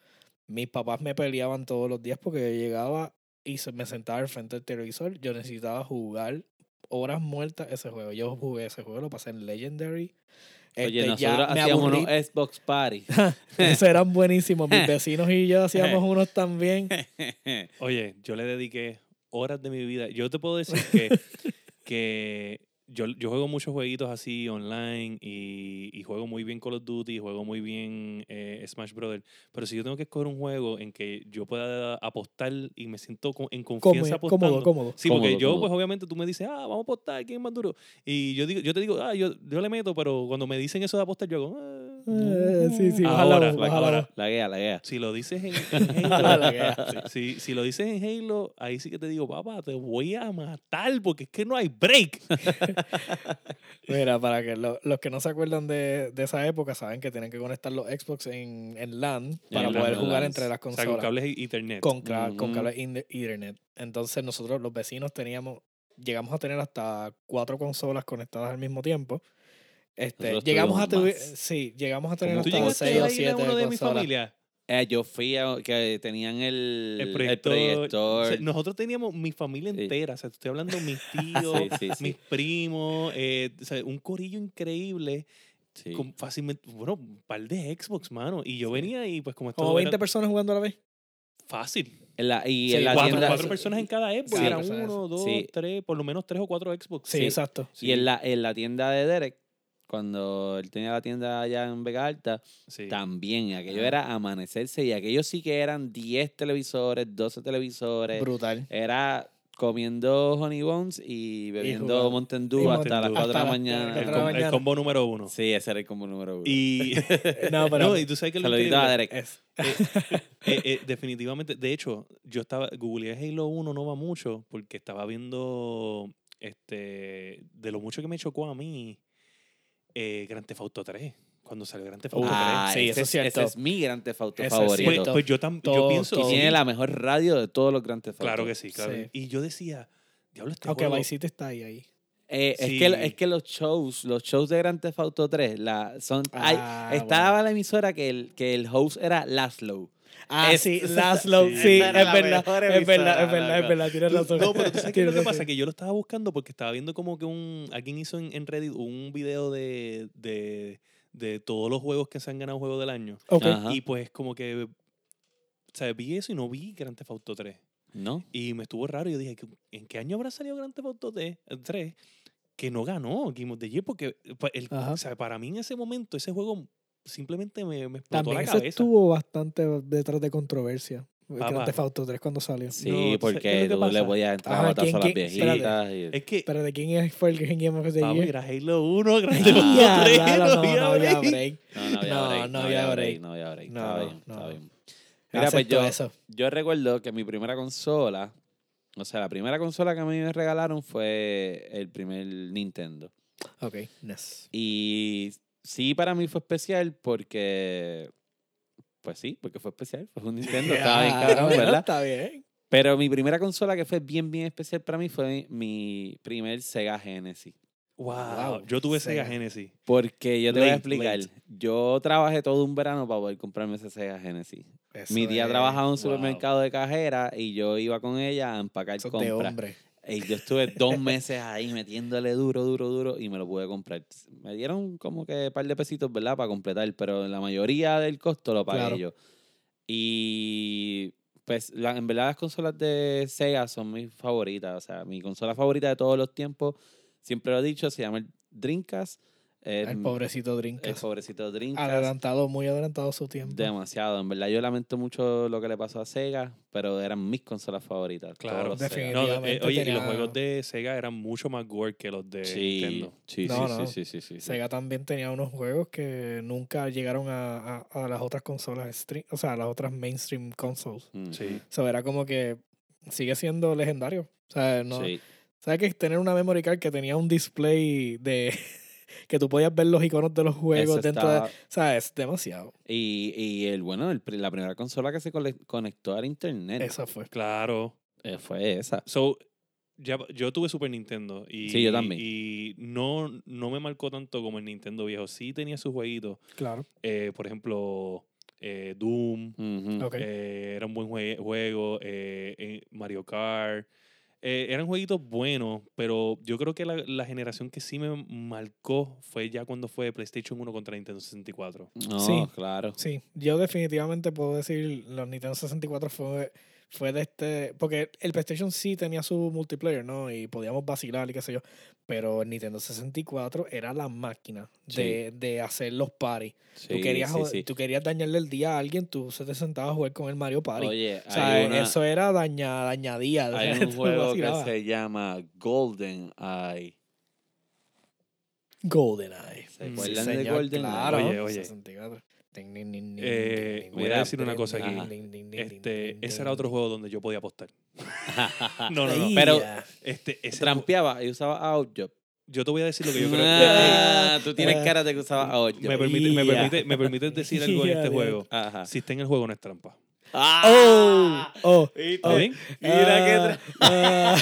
mis papás me peleaban todos los días porque yo llegaba y se- me sentaba al frente del televisor. Yo necesitaba jugar horas muertas ese juego. Yo jugué ese juego, lo pasé en Legendary. Oye, Este, ya nosotros hacíamos unos Xbox Party. *laughs* Esos eran buenísimos. Mis *laughs* vecinos y yo hacíamos *laughs* unos también. Oye, yo le dediqué horas de mi vida. Yo te puedo decir que, que yo, yo juego muchos jueguitos así online y, y juego muy bien Call of Duty, juego muy bien eh, Smash Brothers. Pero si yo tengo que escoger un juego en que yo pueda apostar y me siento en confianza Cómodo, apostando. cómodo, cómodo. Sí, porque Cómodo, yo, cómodo. pues obviamente tú me dices, ah, vamos a apostar, ¿quién es más duro? Y yo digo, yo te digo, ah, yo, yo le meto, pero cuando me dicen eso de apostar, yo hago, ah. Eh, sí, sí, Ahora, ojalá, la- ojalá. ahora, La guía, la guía. si lo dices en, *laughs* Halo, si, si lo dices en Halo, ahí sí que te digo, papá, te voy a matar porque es que no hay break. *laughs* Mira, para que lo- los que no se acuerdan de, de esa época saben que tienen que conectar los Xbox en, en LAN para En poder LAN, jugar LAN. entre las O sea, con consolas. cables Ethernet. con, con Ujú. cable in- Ethernet. Entonces nosotros los vecinos teníamos, llegamos a tener hasta cuatro consolas conectadas al mismo tiempo. Este, llegamos a tener, sí, llegamos a tener ¿Cómo ¿Tú hasta o a ir a siete uno de mi familia? Eh, yo fui a que tenían el, El el proyector. proyector. O sea, nosotros teníamos mi familia Sí. entera. O sea, estoy hablando de mis *laughs* tíos, Sí, sí, sí. mis primos, eh, o sea, un corillo increíble. Sí. Con fácilmente, bueno, un par de Xbox, mano. Y yo venía y pues como Como era 20 personas jugando a la vez. fácil. En la- y Sí, en la cuatro, tienda. cuatro personas en cada Xbox. Sí, Era personas. uno, dos, Sí. tres, por lo menos tres o cuatro Xbox. Sí, Sí. exacto. Y en la, en la tienda de Derek, cuando él tenía la tienda allá en Vega Alta, Sí. también. Aquello era amanecerse. Y aquellos sí que eran 10 televisores, 12 televisores. Brutal. Era comiendo Honey Bones y bebiendo. Mountain Dew hasta las Dew. 4 de la mañana. el, com- combo número uno. Sí, ese era el combo número uno. Y, *laughs* *laughs* No, pero no, y tú sabes que lo a Derek. es- Eh, eh, definitivamente, de hecho, yo estaba, googleé Halo 1 no va mucho porque estaba viendo, este, de lo mucho que me chocó a mí, eh, Grand Theft Auto 3, cuando salió Grand Theft Auto Ah, sí, ese, eso es cierto. ese es mi Grand Theft Auto Ese 3. favorito. Pues, pues yo, tam- yo Todo- pienso, y tiene la mejor radio de todos los Grand Theft Auto. claro que sí, claro. Sí. Y yo decía, diablo, este Aunque juego... Vice City está ahí. ahí. Eh, es, que, es que los shows, los shows de Grand Theft Auto 3, la, son, hay- Ah, estaba la emisora que el, que el host era Laszlo. Ah, Es- sí, *laughs* Laszlo, sí, sí, es era la verdad, es verdad, es verdad, es verdad, tienes razón. No, pero tú sabes qué es lo que pasa, que yo lo estaba buscando porque estaba viendo como que un, alguien hizo en, en Reddit un video de, de, de todos los juegos que se han ganado Juego del Año. Ok. Ajá. Y pues como que, o sea, vi eso y no vi Grand Theft Auto 3. ¿No? Y me estuvo raro. y Yo dije, ¿qué- ¿en qué año habrá salido Grand Theft Auto 3? eh, Que no ganó Game of the Year porque pa- el- Ajá. o sea, para mí en ese momento ese juego simplemente me, me explotó También la cabeza. estuvo bastante detrás de controversia. Grand Theft Auto 3 cuando salió. Sí, No, ¿tú sabes qué es porque tú le podías entrar Ajá, a batazo ¿quién- a las viejitas. y- Es que, Pero de quién fue el Game of the Year. era Halo 1, Grand Ah, Theft Auto Ya, 3, ya, no no, no había break. No, no había No, break. no había break. No había break. No, no. estaba bien. Mira, pues yo, eso. yo recuerdo que mi primera consola, o sea, la primera consola que a mí me regalaron fue el primer Nintendo. Ok, NES. Y sí, para mí fue especial porque Pues sí, porque fue especial. Fue un *laughs* Nintendo. Estaba bien cabrón, ¿verdad? Está bien. Pero mi primera consola que fue bien, bien especial para mí fue mi primer Sega Genesis. Wow. Wow, Yo tuve Sega Sega. Genesis. Porque yo te voy a explicar. late. Yo trabajé todo un verano para poder comprarme ese Sega Genesis. Eso Mi tía es- trabajaba en un wow. supermercado de cajera y yo iba con ella a empacar eso es de compras. hombre. Y yo estuve dos meses ahí metiéndole duro, duro, duro y me lo pude comprar. Me dieron como que un par de pesitos, ¿verdad? Para completar, pero la mayoría del costo lo pagué Claro. yo. Y pues la- en verdad las consolas de Sega son mis favoritas. O sea, mi consola favorita de todos los tiempos, siempre lo he dicho, se llama el Dreamcast. El pobrecito el Dreamcast. pobrecito Dreamcast. Adelantado, muy adelantado su tiempo. Demasiado, en verdad yo lamento mucho lo que le pasó a Sega, pero eran mis consolas favoritas. Claro. Definitivamente. No, eh, Definitivamente oye, y los juegos de Sega eran mucho más gore que los de Sí, Nintendo. sí, No, sí, no. sí, sí, sí, sí, sí. Sega también tenía unos juegos que nunca llegaron a, a- a las otras consolas, stream, o sea, a las otras mainstream consoles. Ujú. Sí. O sea, era como que sigue siendo legendario. O sea, no, Sí. ¿Sabes que tener una memory card que tenía un display de que tú podías ver los iconos de los juegos Eso dentro de. O sea, es demasiado. Y, y el bueno, el pri- la primera consola que se conectó al internet Eso fue. Claro. eh, fue esa. So, ya, yo tuve Super Nintendo y, Sí, yo también. y no, no me marcó tanto como el Nintendo viejo. Sí tenía sus jueguitos. Claro. eh, por ejemplo, eh, Doom. Eh, era un buen jue- juego. eh, eh, Mario Kart. Eh, eran jueguitos buenos, pero yo creo que la, la generación que sí me marcó fue ya cuando fue PlayStation 1 contra Nintendo 64. No, Sí. claro. Sí, yo definitivamente puedo decir los Nintendo 64 fue, fue de este. Porque el PlayStation sí tenía su multiplayer, ¿no? Y podíamos vacilar y qué sé yo. Pero el Nintendo 64 era la máquina de, de hacer los parties. Sí, tú, querías, sí, jo- sí. tú querías dañarle el día a alguien, tú se te sentabas a jugar con el Mario Party. Oye, o sea, hay, una- eso era daña, dañadía. *laughs* hay un juego que se llama Golden Eye. GoldenEye. Mm, ¿Se acuerdan de Golden claro. Oye, oye. 64. Eh, voy a decir una cosa aquí. Este, ese era otro juego donde yo podía apostar. *laughs* No, no, no. Pero-. Este, ese Trampeaba y usaba Outjob. yo te voy a decir lo que yo creo. Ah, tú tienes Ah. cara de que usaba Outjob. me, permite, me, permite, me permites decir *laughs* algo en este juego. Ajá. Si está en el juego, no es trampa. ¡Ah! Oh. ¿Está bien? Mira qué ah,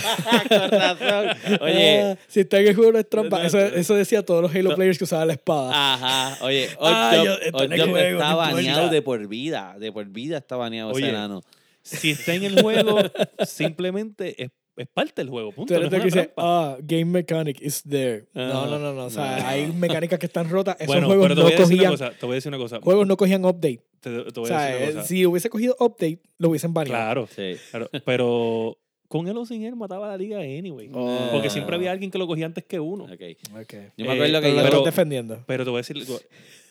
*laughs* Con razón. Oye, ah, si está en el juego no es trampa. Eso, eso decía todos los Halo No. players que usaban la espada. Ajá, oye, Ah, yo- está en el Oddjob juego, está baneado de por vida, de por vida está baneado ese enano. Si está en el juego, *laughs* simplemente es, es parte del juego. Punto. Tú eres no el que una dice, ah, game mechanic is there. No, Ah, no, no, no. O sea, no. hay *laughs* mecánicas que están rotas. Esos bueno, juegos pero te no voy a decir una cogían. cosa. Te voy a decir una cosa. Juegos no cogían update. Te, te O voy a sea, decir una eh, cosa. si hubiese cogido update, lo hubiesen baneado. Claro, Sí. claro, pero con él o sin él mataba a la liga anyway. Oh. Porque siempre había alguien que lo cogía antes que uno. Ok. Ok. Yo me Eh, acuerdo que Pero lo yo... pero- defendiendo. Pero te voy a decir algo.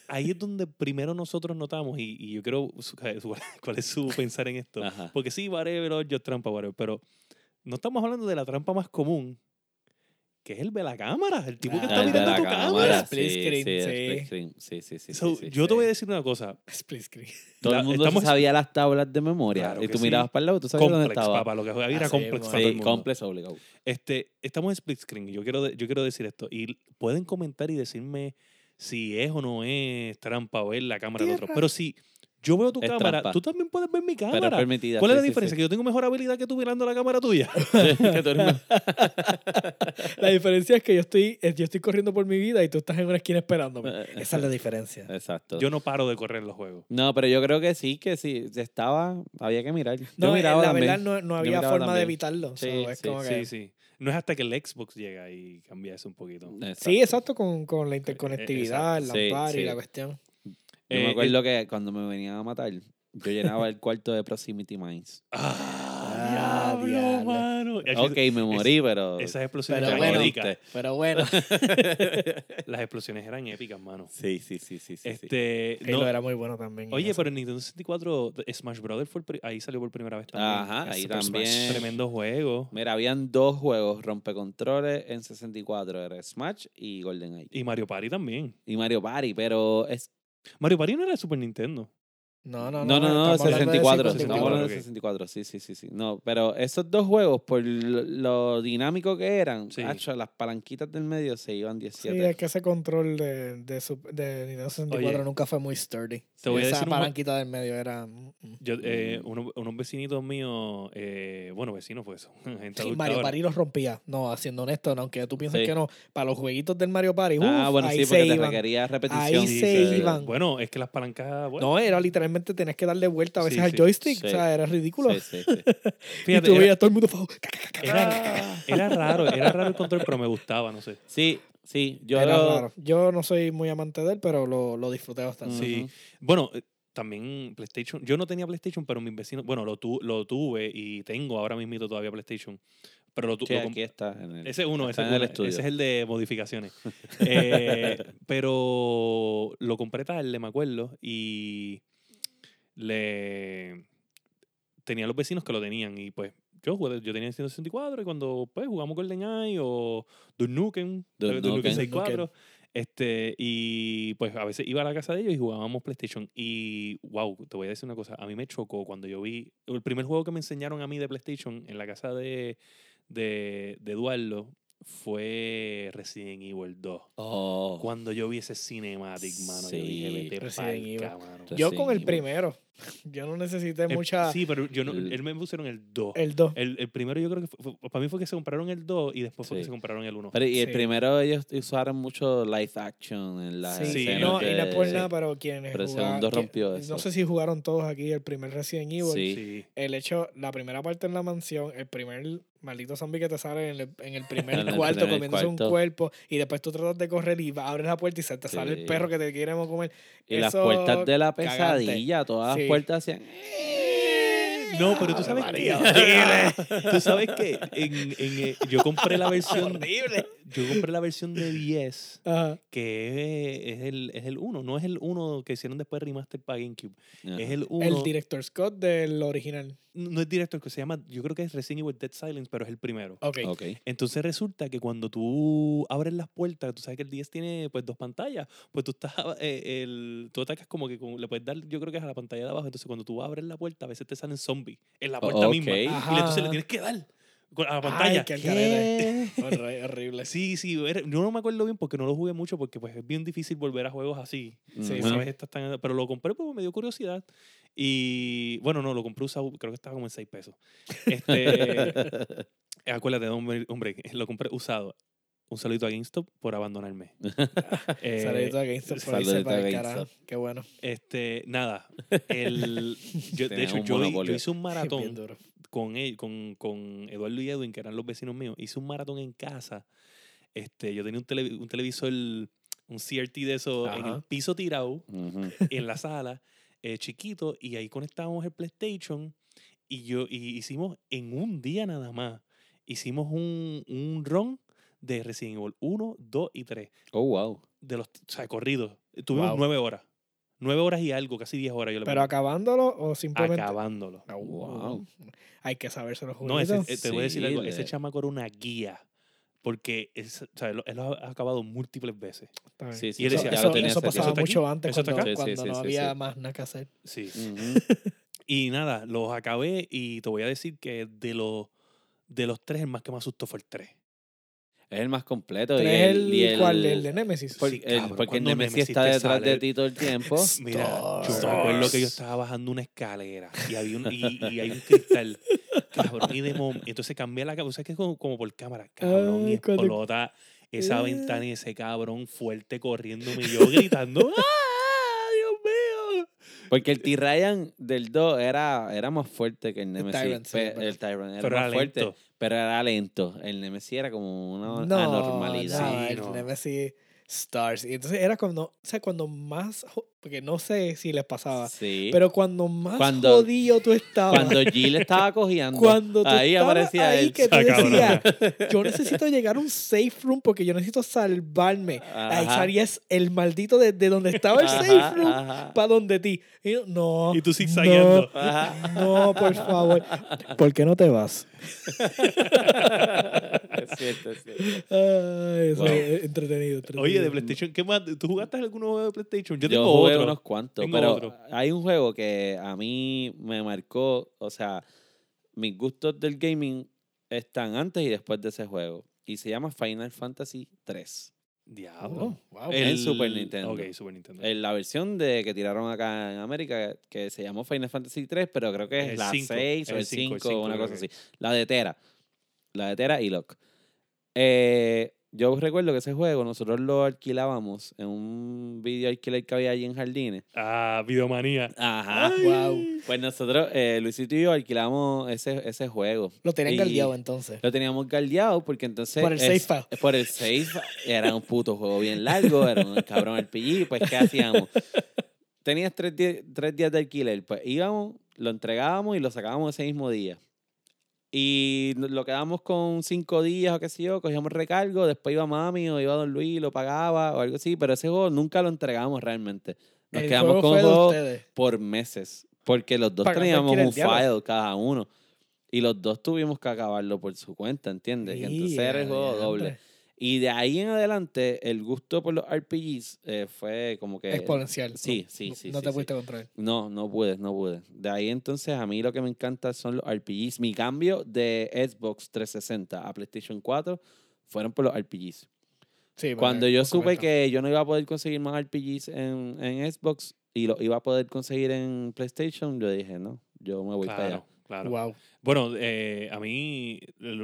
Ahí es donde primero nosotros notamos, y, y yo su- *laughs* cuál es su pensar en esto. Ajá. Porque sí, whatever, yo trampa, whatever, pero no estamos hablando de la trampa más común, que es el de la cámara, el tipo que Ah, está de mirando tu cámara. cámara. Split screen, sí, So, yo te voy a decir una cosa. *laughs* Split screen. Todo el mundo estamos- sabía las tablas de memoria. Claro y tú sí. mirabas para el lado, tú sabías dónde Complex, estaba. papá, lo que había era Así complex mismo. para todo el Sí, mundo. complex obligado. Este, estamos en split screen. y Yo quiero, de- yo quiero decir esto. Y pueden comentar y decirme si es o no es trampa ver la cámara del otro. Pero si yo veo tu Es cámara, trampa. tú también puedes ver mi Pero es cámara. permitida. ¿Cuál es la sí, diferencia? sí. Que yo tengo mejor habilidad que tú mirando la cámara tuya. *laughs* Que tú eres más- *laughs* La diferencia es que yo estoy, eh, yo estoy corriendo por mi vida y tú estás en una esquina esperándome. Eh, Esa es la diferencia. Exacto. Yo no paro de correr los juegos. No, pero yo creo que sí, que sí. Estaba, había que mirar. Yo No, eh, miraba la también. verdad no, no había forma de evitarlo. Sí, so, es sí, como que- Sí, sí. No es hasta que el Xbox llega y cambia eso un poquito. Sí, exacto, con, con la interconectividad, el Sí, lampar y sí. la cuestión. Yo Eh, me acuerdo que cuando me venían a matar, yo llenaba el cuarto de Proximity Mines. *laughs* Ah, diablo, diablo. mano. Ok, me morí, pero... Esas explosiones Pero eran bueno. épicas. Pero bueno, *laughs* Las explosiones eran épicas, mano. Sí, sí, sí, sí, sí. sí. Este, Halo no- era muy bueno también. Oye, pero en Nintendo 64, Smash Brothers fue el ahí salió por primera vez también. Ajá, ahí Super Smash. también. Tremendo juego. Mira, habían dos juegos rompecontroles en 64. Era Smash y GoldenEye. Y Mario Party también. Y Mario Party, pero es... Mario Party no era de Super Nintendo. No, no, No, no, no, de 64. 54, Estamos hablando de ok. 64, sí, sí, sí, sí. No, pero esos dos juegos, por lo, lo dinámico que eran, Sí. hacho, las palanquitas del medio se iban Sí, 17. es que ese control de, de, de Nintendo 64 Oye, nunca fue muy sturdy. te voy a Esa decir un palanquita del medio era... mm, mm. Yo, eh, unos, unos vecinitos míos, eh, bueno, vecinos pues, *laughs* son gente Sí, Mario. Party los rompía. No, siendo honesto, no, aunque tú pienses Sí. que no, para los jueguitos del Mario Party, ah, uf, bueno, ahí sí, se porque te iban. requería repetición. Ahí Sí, se sí. iban. Bueno, es que las palancas, bueno, No, era literalmente tenías que darle vuelta a veces Sí, al sí. joystick. Sí. O sea, era ridículo. Sí, sí, sí. *laughs* y tú era, veías todo el mundo era, era raro, era raro el control, pero me gustaba, no sé. Sí, sí, yo Era lo- raro. Yo no soy muy amante de él, pero lo, lo disfruté bastante. Sí. Ujú. Bueno, eh, también PlayStation. Yo no tenía PlayStation, pero mis vecinos, bueno, lo, tu- lo tuve y tengo ahora mismo todavía PlayStation. Pero lo, Sí, lo aquí está. en el- Ese es uno, ese, está es en el estudio. ese es el de modificaciones. *laughs* Eh, pero lo compré tarde, me acuerdo, y le tenía los vecinos que lo tenían y pues yo jugué, yo tenía el 164 y cuando pues jugamos GoldenEye o Duke Nukem, Duke eh, Nukem Nukem. 64, este, y pues a veces iba a la casa de ellos y jugábamos PlayStation y wow, te voy a decir una cosa, a mí me chocó cuando yo vi el primer juego que me enseñaron a mí de PlayStation en la casa de, de, de Eduardo fue Resident Evil 2. Oh, Cuando yo vi ese cinematic, mano, yo dije, Sí, vete Resident pa'l Evil. mano. Yo Resident con el Evil. primero. Yo no necesité Eh, mucha. Sí, pero yo no, El- él me pusieron el 2. El 2. El, el primero yo creo que fue, fue- para mí fue que se compraron el 2 y después fue que se compraron el 1. Pero y el Sí. primero ellos usaron mucho live action en la Sí, Sí, no, y no por nada, pero quienes pero el segundo que- rompió eso. No sé si jugaron todos aquí el primer Resident Evil. Sí. Sí. El hecho, la primera parte en la mansión, el primer maldito zombie que te sale en el, en el *laughs* primer En el cuarto primer comiéndose un cuerpo y después tú tratas de correr y abres la puerta y se te sale Sí. el perro que te queremos comer. Y las Eso, puertas de la cagante. pesadilla, todas Sí. las puertas hacían. *laughs* No, pero tú sabes María, *laughs* que tú sabes que en, en, eh, yo compré la versión *laughs* Horrible. yo compré la versión de 10 Ajá. que es, es el es el 1, no es el 1 que hicieron después remaster para GameCube. Ajá. Es el 1. El director Scott del original. No es director que se llama, yo creo que es Resident Evil Dead Silence, pero es el primero. Ok. Ok. Entonces resulta que cuando tú abres las puertas, tú sabes que el 10 tiene pues dos pantallas, pues tú estás, *laughs* eh, el, tú atacas como que con- le puedes dar, yo creo que es a la pantalla de abajo, entonces cuando tú abres la puerta, a veces te salen zombies en la puerta ok. misma. Y Ajá. entonces le tienes que dar a la pantalla. Ay, qué algarete. ¿Qué? *laughs* Horri- Horrible. Sí, sí, yo no me acuerdo bien porque no lo jugué mucho porque pues es bien difícil volver a juegos así. Sí, vez estás tan- pero lo compré porque me dio curiosidad. Y bueno, no, lo compré usado, creo que estaba como en 6 pesos. Este, *laughs* acuérdate, hombre, hombre, lo compré usado. Un saludito a GameStop por abandonarme. *laughs* Eh, Saludito a GameStop por irse para a el carajo. Qué bueno. Este, nada. *laughs* El, yo, de hecho, yo, yo hice un *laughs* maratón con, él, con, con Eduardo y Edwin, que eran los vecinos míos. Hice un maratón en casa. Este, yo tenía un, tele- un televisor, un CRT de eso, en el Ajá. piso tirado, Ujú. en la sala, eh, chiquito, y ahí conectábamos el PlayStation. Y yo y hicimos en un día nada más. Hicimos un, un run de Resident Evil 1, 2 y 3. Oh, wow. De los, o sea, corridos. Tuvimos Wow. nueve horas. Nueve horas y algo, casi diez horas. Yo le Pero pongo. acabándolo o simplemente. acabándolo. Ah, Wow. Hay que saberse los No, ese, eh, te voy a decir Sí, algo. le- Ese chamaco era una guía. Porque es- o sea, él, lo- él lo ha acabado múltiples veces. Sí, sí, Y él eso, decía, ya eso- lo tenía eso pasaba ¿Eso está mucho aquí? antes ¿Eso está cuando, acá? Sí, cuando sí, no sí, había sí. más nada que hacer. Sí. *laughs* Y nada, los acabé y te voy a decir que de los, de los tres, el más que me asustó fue el 3. Es el más completo. y ¿Tres el, y el, ¿Cuál? ¿El de Nemesis? por- Sí, el- cabrón, porque el Nemesis Nemesis está detrás de ti todo el *laughs* tiempo. Mira, yo acuerdo que yo estaba bajando una escalera y, había un, y, y hay un cristal. Cabrón, y, de mom- y entonces cambié la cámara. O sea, que es como, como por cámara. Cabrón, y Ay, cuando- explota esa Ah. ventana y ese cabrón fuerte corriéndome y yo gritando. *laughs* ¡Ah, Dios mío! Porque el T-Ryan del 2 era, era más fuerte que el Nemesis. Tyrant, sí, el Tyrant era Pero más era fuerte, lento. Pero era lento. El Nemesis era como una no, anormalidad. No, Sí, el no. Nemesis Stars. Y entonces era cuando, o sea, cuando más, porque no sé si les pasaba, Sí. pero cuando más Cuando- jodido tú estabas. Cuando Jill estaba cogiendo, Cuando tú ahí aparecía ahí él. que tú Ah, decías, yo necesito llegar a un safe room porque yo necesito salvarme. Ahí salías el maldito de, de donde estaba el Ajá, safe room para donde ti. Y yo, no. Y tú zigzagueando. Ajá. No, por favor. ¿Por qué no te vas? *laughs* Es cierto, es cierto. Ay, eso Wow. es entretenido, entretenido. Oye, de PlayStation, ¿qué más? ¿Tú jugaste alguno juego de PlayStation? Yo Yo tengo jugué otro. unos cuantos, Tengo pero otro. hay un juego que a mí me marcó, o sea, mis gustos del gaming están antes y después de ese juego. Y se llama Final Fantasy 3. Diablo. Oh, wow. El Super Nintendo. Ok, Super Nintendo. En la versión de que tiraron acá en América, que se llamó Final Fantasy 3, pero creo que es El la cinco, 6 o el el cinco, 5, el cinco una cosa así. La de Tera. La de Tera y Lock. Eh, yo recuerdo que ese juego nosotros lo alquilábamos en un video alquiler que había allí en Jardines. Ah, Videomanía. Ajá. Wow. Pues nosotros, eh, Luisito y yo, alquilamos ese, ese juego. Lo tenían galdeado entonces. Lo teníamos galdeado porque entonces... Por el save file. Por el save. Era un puto juego bien largo, era un cabrón RPG. Pues, ¿qué hacíamos? Tenías tres, tres días de alquiler. Pues íbamos, lo entregábamos y lo sacábamos ese mismo día. Y lo quedábamos con cinco días o qué sé yo, cogíamos recargo, después iba mami o iba Don Luis, lo pagaba o algo así, pero ese juego nunca lo entregamos realmente. Nos el quedamos juego con juego por meses. Porque los dos Pagando teníamos un file cada uno. Y los dos tuvimos que acabarlo por su cuenta, ¿entiendes? Y entonces era el juego doble. Y de ahí en adelante, el gusto por los RPGs eh, fue como que... Exponencial. Sí, No- sí, no- sí. No sí, te sí. pudiste controlar. No, no pude, no pude. De ahí entonces a mí lo que me encanta son los RPGs. Mi cambio de Xbox 360 a PlayStation 4 fueron por los RPGs. Sí, Cuando yo supe que yo no iba a poder conseguir más RPGs en, en Xbox y lo iba a poder conseguir en PlayStation, yo dije, no, yo me voy para allá. Claro, claro. Wow. Bueno, eh, a mí,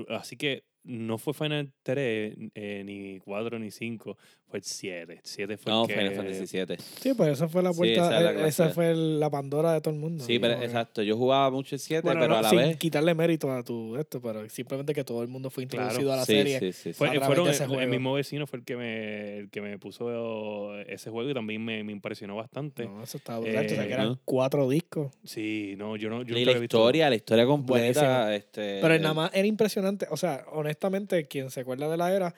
así que no fue Final 3, eh, ni 4, ni 5, fue el 7. 7 fue No, el que... Final Fantasy 7. Sí, pues esa fue la Sí, puerta. esa es la eh, esa fue la Pandora de todo el mundo. Sí, pero exacto. Yo jugaba mucho el 7, Bueno, pero no, a la sin vez. quitarle mérito a tu esto, pero simplemente que todo el mundo fue Claro. introducido a la sí, serie. sí, sí, sí. Fue- a través fueron de ese el juego. mismo vecino fue el que me, el que me puso ese juego y también me, me impresionó bastante. No, eso estaba brutal. o sea, que eran Eh, cuatro discos. Sí, no, yo no yo Y nunca la había visto- historia, la historia completa. Este, Pero el- nada más era impresionante. O sea, honestamente, quien se acuerda de la era,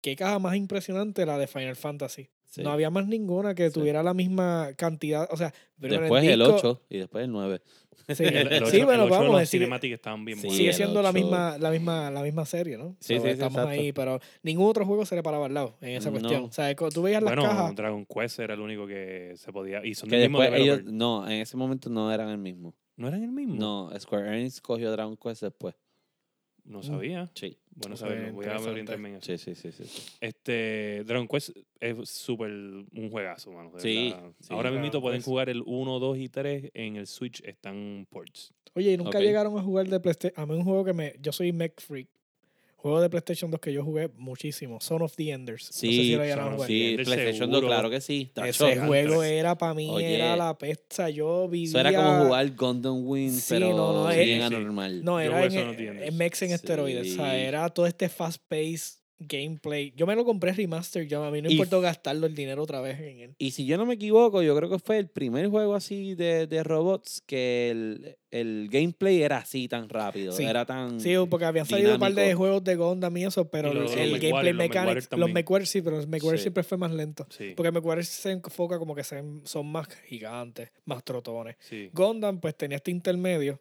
qué caja más impresionante la de Final Fantasy. sí. No había más ninguna que Sí. tuviera la misma cantidad. O sea, Después el disco- 8 y después el 9. Sí, *laughs* El, el sí, ocho- bueno, el ocho, vamos, los sigue, estaban bien sigue el siendo la misma, la misma, la misma serie, ¿no? Sí, sí, estamos exacto. ahí, pero ningún otro juego se le paraba al lado en esa cuestión. No. O sea, tú veías las Bueno, cajas. Dragon Quest era el único que se podía. Y son Que del mismo ellos, no, en ese momento no eran el mismo. ¿No eran el mismo? No, Square Enix cogió Dragon Quest después. No sabía. Sí, Bueno saberlo. Voy a orientarme en eso. sí, sí, sí. sí, sí. Este, Dragon Quest es súper un juegazo, mano. de Sí, verdad. sí. Ahora mismo pueden Quest. jugar el 1, 2 y 3 en el Switch. Están ports. Oye, y nunca Ok. llegaron a jugar de PlayStation. A mí un juego que me. Yo soy Mech Freak. Juego de PlayStation 2 que yo jugué muchísimo. Son of the Enders. no sé si Sí, lo llegaron a jugar. Sí, Enders PlayStation 2, seguro. claro que sí. Tacho, Ese juego era para mí, Oye, era la pesta. Yo vivía. Eso era como jugar Gundam Wing, Sí, pero no, no, bien eh, sí. anormal. No, era en, Son of the en, Enders. Mex en esteroides. O sea, Sí. era todo este fast pace gameplay. Yo me lo compré remaster. Yo, a mí no Y- importó gastarlo el dinero otra vez en él. Y si yo no me equivoco, yo creo que fue el primer juego así de, de robots que el, el gameplay era así tan rápido. Sí. Era tan. Sí, porque habían salido un par de dinámico. juegos de Gundam y eso, pero Y el, los- gameplay mechanics, los. MechWarrior sí, pero los MechWarrior Sí. siempre fue más lento. Sí. Porque MechWarrior se enfoca como que se- son más gigantes, más trotones. sí. Gundam pues tenía este intermedio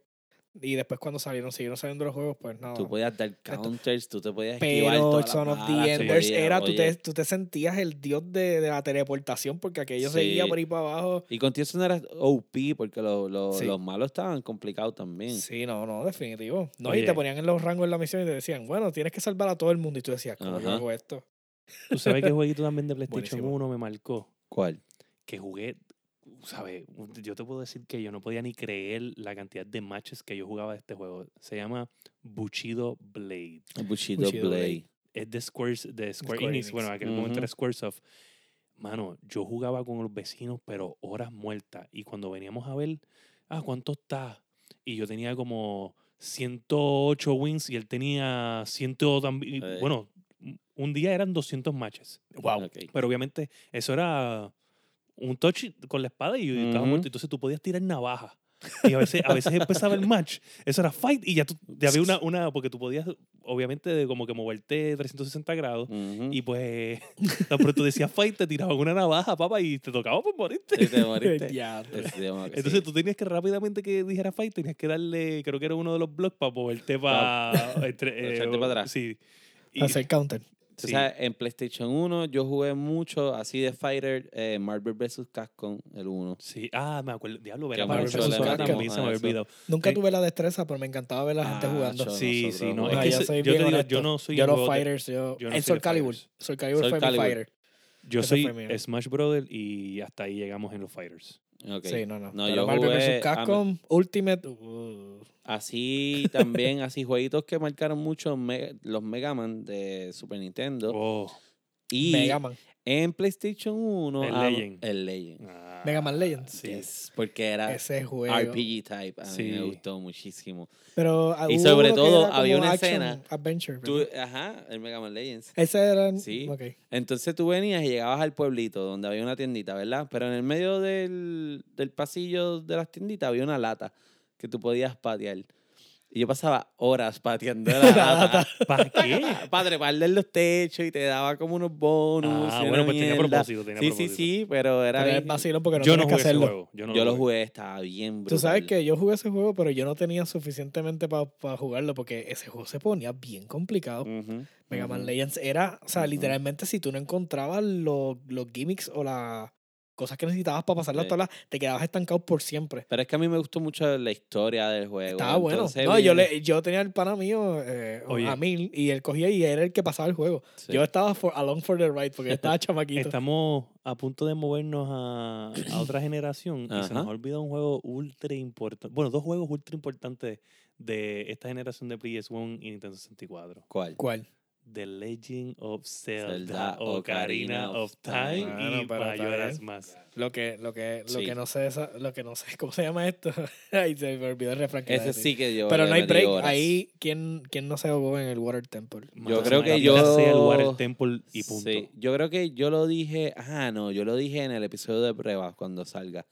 y después cuando salieron, siguieron saliendo los juegos, pues nada. Tú podías dar counters, tú te podías esquivar Pero Son of the Enders era, tú te, tú te sentías el dios de, de la teleportación porque aquello seguía Sí. por ahí para abajo. Y contigo eso no era OP porque lo- lo- Sí. los malos estaban complicados también. Sí, no, no, definitivo. No, y te ponían en los rangos en la misión y te decían, bueno, tienes que salvar a todo el mundo. Y tú decías, ¿cómo yo Ajá. hago esto? ¿Tú sabes qué *laughs* jueguito también de PlayStation Buenísimo. 1 me marcó? ¿Cuál? Que jugué, ¿sabes? Yo te puedo decir que yo no podía ni creer la cantidad de matches que yo jugaba de este juego. Se llama Bushido Blade. Bushido, Bushido Blade. Blade. Es de, Squares, de Square, Square Enix. Enix. Bueno, en aquel momento Ujú. era Squaresoft. Mano, yo jugaba con los vecinos, pero horas muertas. Y cuando veníamos a ver, ah, ¿cuánto está? Y yo tenía como 108 wins y él tenía 100 también. Bueno, un día eran 200 matches. Wow. Ok. Pero obviamente eso era un touch con la espada y estaba Ujú. muerto. Entonces tú podías tirar navaja. Y a veces, a veces empezaba el match. Eso era fight y ya, tú, ya había una, una... Porque tú podías, obviamente, de como que moverte 360 grados. Ujú. Y pues, *laughs* tan pronto decías fight, te tiraban una navaja, papá, y te tocaba por morirte. Sí, te moriste. *laughs* Ya, que Entonces sí. tú tenías que rápidamente que dijera fight, tenías que darle, creo que era uno de los blocks para moverte para... *laughs* echarte para atrás. Sí. Y, hacer counter. Sí. sabes, en PlayStation 1 yo jugué mucho así de Fighter, eh, Marvel vs. Capcom, el 1. Sí, ah, me acuerdo. Diablo, ver Marvel vs. Capcom se me. Nunca tuve la destreza, pero me encantaba ver a la gente Ah, jugando. yo- Sí, nosotros sí, no. Es que yo yo te digo, yo no soy Yo los fighters, yo, yo no en soy Soul Calibur. fighters. Soul Calibur Soul fue Calibur. mi fighter. Yo soy. Smash Brother y hasta ahí llegamos en los fighters. Ok. Sí, no, no. No, yo Marvel jugué vs. a- Capcom, Ultimate. uh, Así también, *laughs* así jueguitos que marcaron mucho me- los Mega Man de Super Nintendo. Oh, y Mega Man. En PlayStation 1, El ah, Legend. el Legend. ah, Mega Man Legends. Sí. Yes, porque era Ese juego. RPG type. A mí me gustó muchísimo. Pero ah, Y sobre todo, había una action escena. Adventure. Tú, ajá, el Mega Man Legends. Ese era. Sí. Entonces tú venías y llegabas al pueblito donde había una tiendita, ¿verdad? Pero en el medio del, del pasillo de las tienditas había una lata que tú podías patear. Y yo pasaba horas pateando la *laughs* lata. ¿Para qué? *laughs* Para treparle en los techos y te daba como unos bonus. Ah, y bueno, pues tenía propósito, tenía Sí, sí, propósito. sí, pero era Pero es bien- vacilo porque no yo no que jugué ese juego. Yo, no Yo lo jugué, estaba bien brutal. Tú sabes que yo jugué ese juego, pero yo no tenía suficientemente para jugarlo porque ese juego se ponía bien complicado. Mega Man. Legends era, o sea, literalmente si tú no encontrabas los, los gimmicks o las cosas que necesitabas para pasar las Sí. tablas, te quedabas estancado por siempre. Pero es que a mí me gustó mucho la historia del juego. Estaba bueno. No, yo, le, yo tenía el pana mío, eh, a mil, y él cogía y era el que pasaba el juego. sí. Yo estaba for, along for the ride porque estaba *laughs* chamaquito. Estamos a punto de movernos a, a *clears throat* otra generación y se nos ha olvidado un juego ultra importante. Bueno, dos juegos ultra importantes de esta generación de PS1 y Nintendo 64. ¿Cuál? ¿Cuál? The Legend of Zelda, Zelda Ocarina of Time Bueno, y mayoras más. Lo que, lo que, lo Sí. que no sé, lo que no sé, *laughs* ¿cómo se llama esto? *laughs* Ay, se me olvidó el refrán. Ese decir. sí que yo. Pero no hay break. horas. Ahí, ¿quién, ¿quién no se ahogó en el Water Temple? Yo creo que yo- sea el Water Temple y punto. Sí, yo creo que yo lo dije. Ah, no, yo lo dije en el episodio de pruebas cuando salga.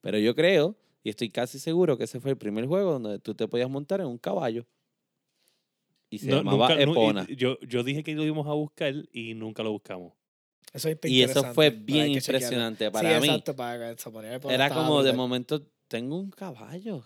Pero yo creo, y estoy casi seguro que ese fue el primer juego donde tú te podías montar en un caballo. Y se No, llamaba nunca- nu- y- Epona. yo, yo dije que lo íbamos a buscar y nunca lo buscamos. Eso está Y eso fue bien que chequearlo. impresionante para sí, mí. exacto, para que se ponía el Era como de momento, tengo un caballo.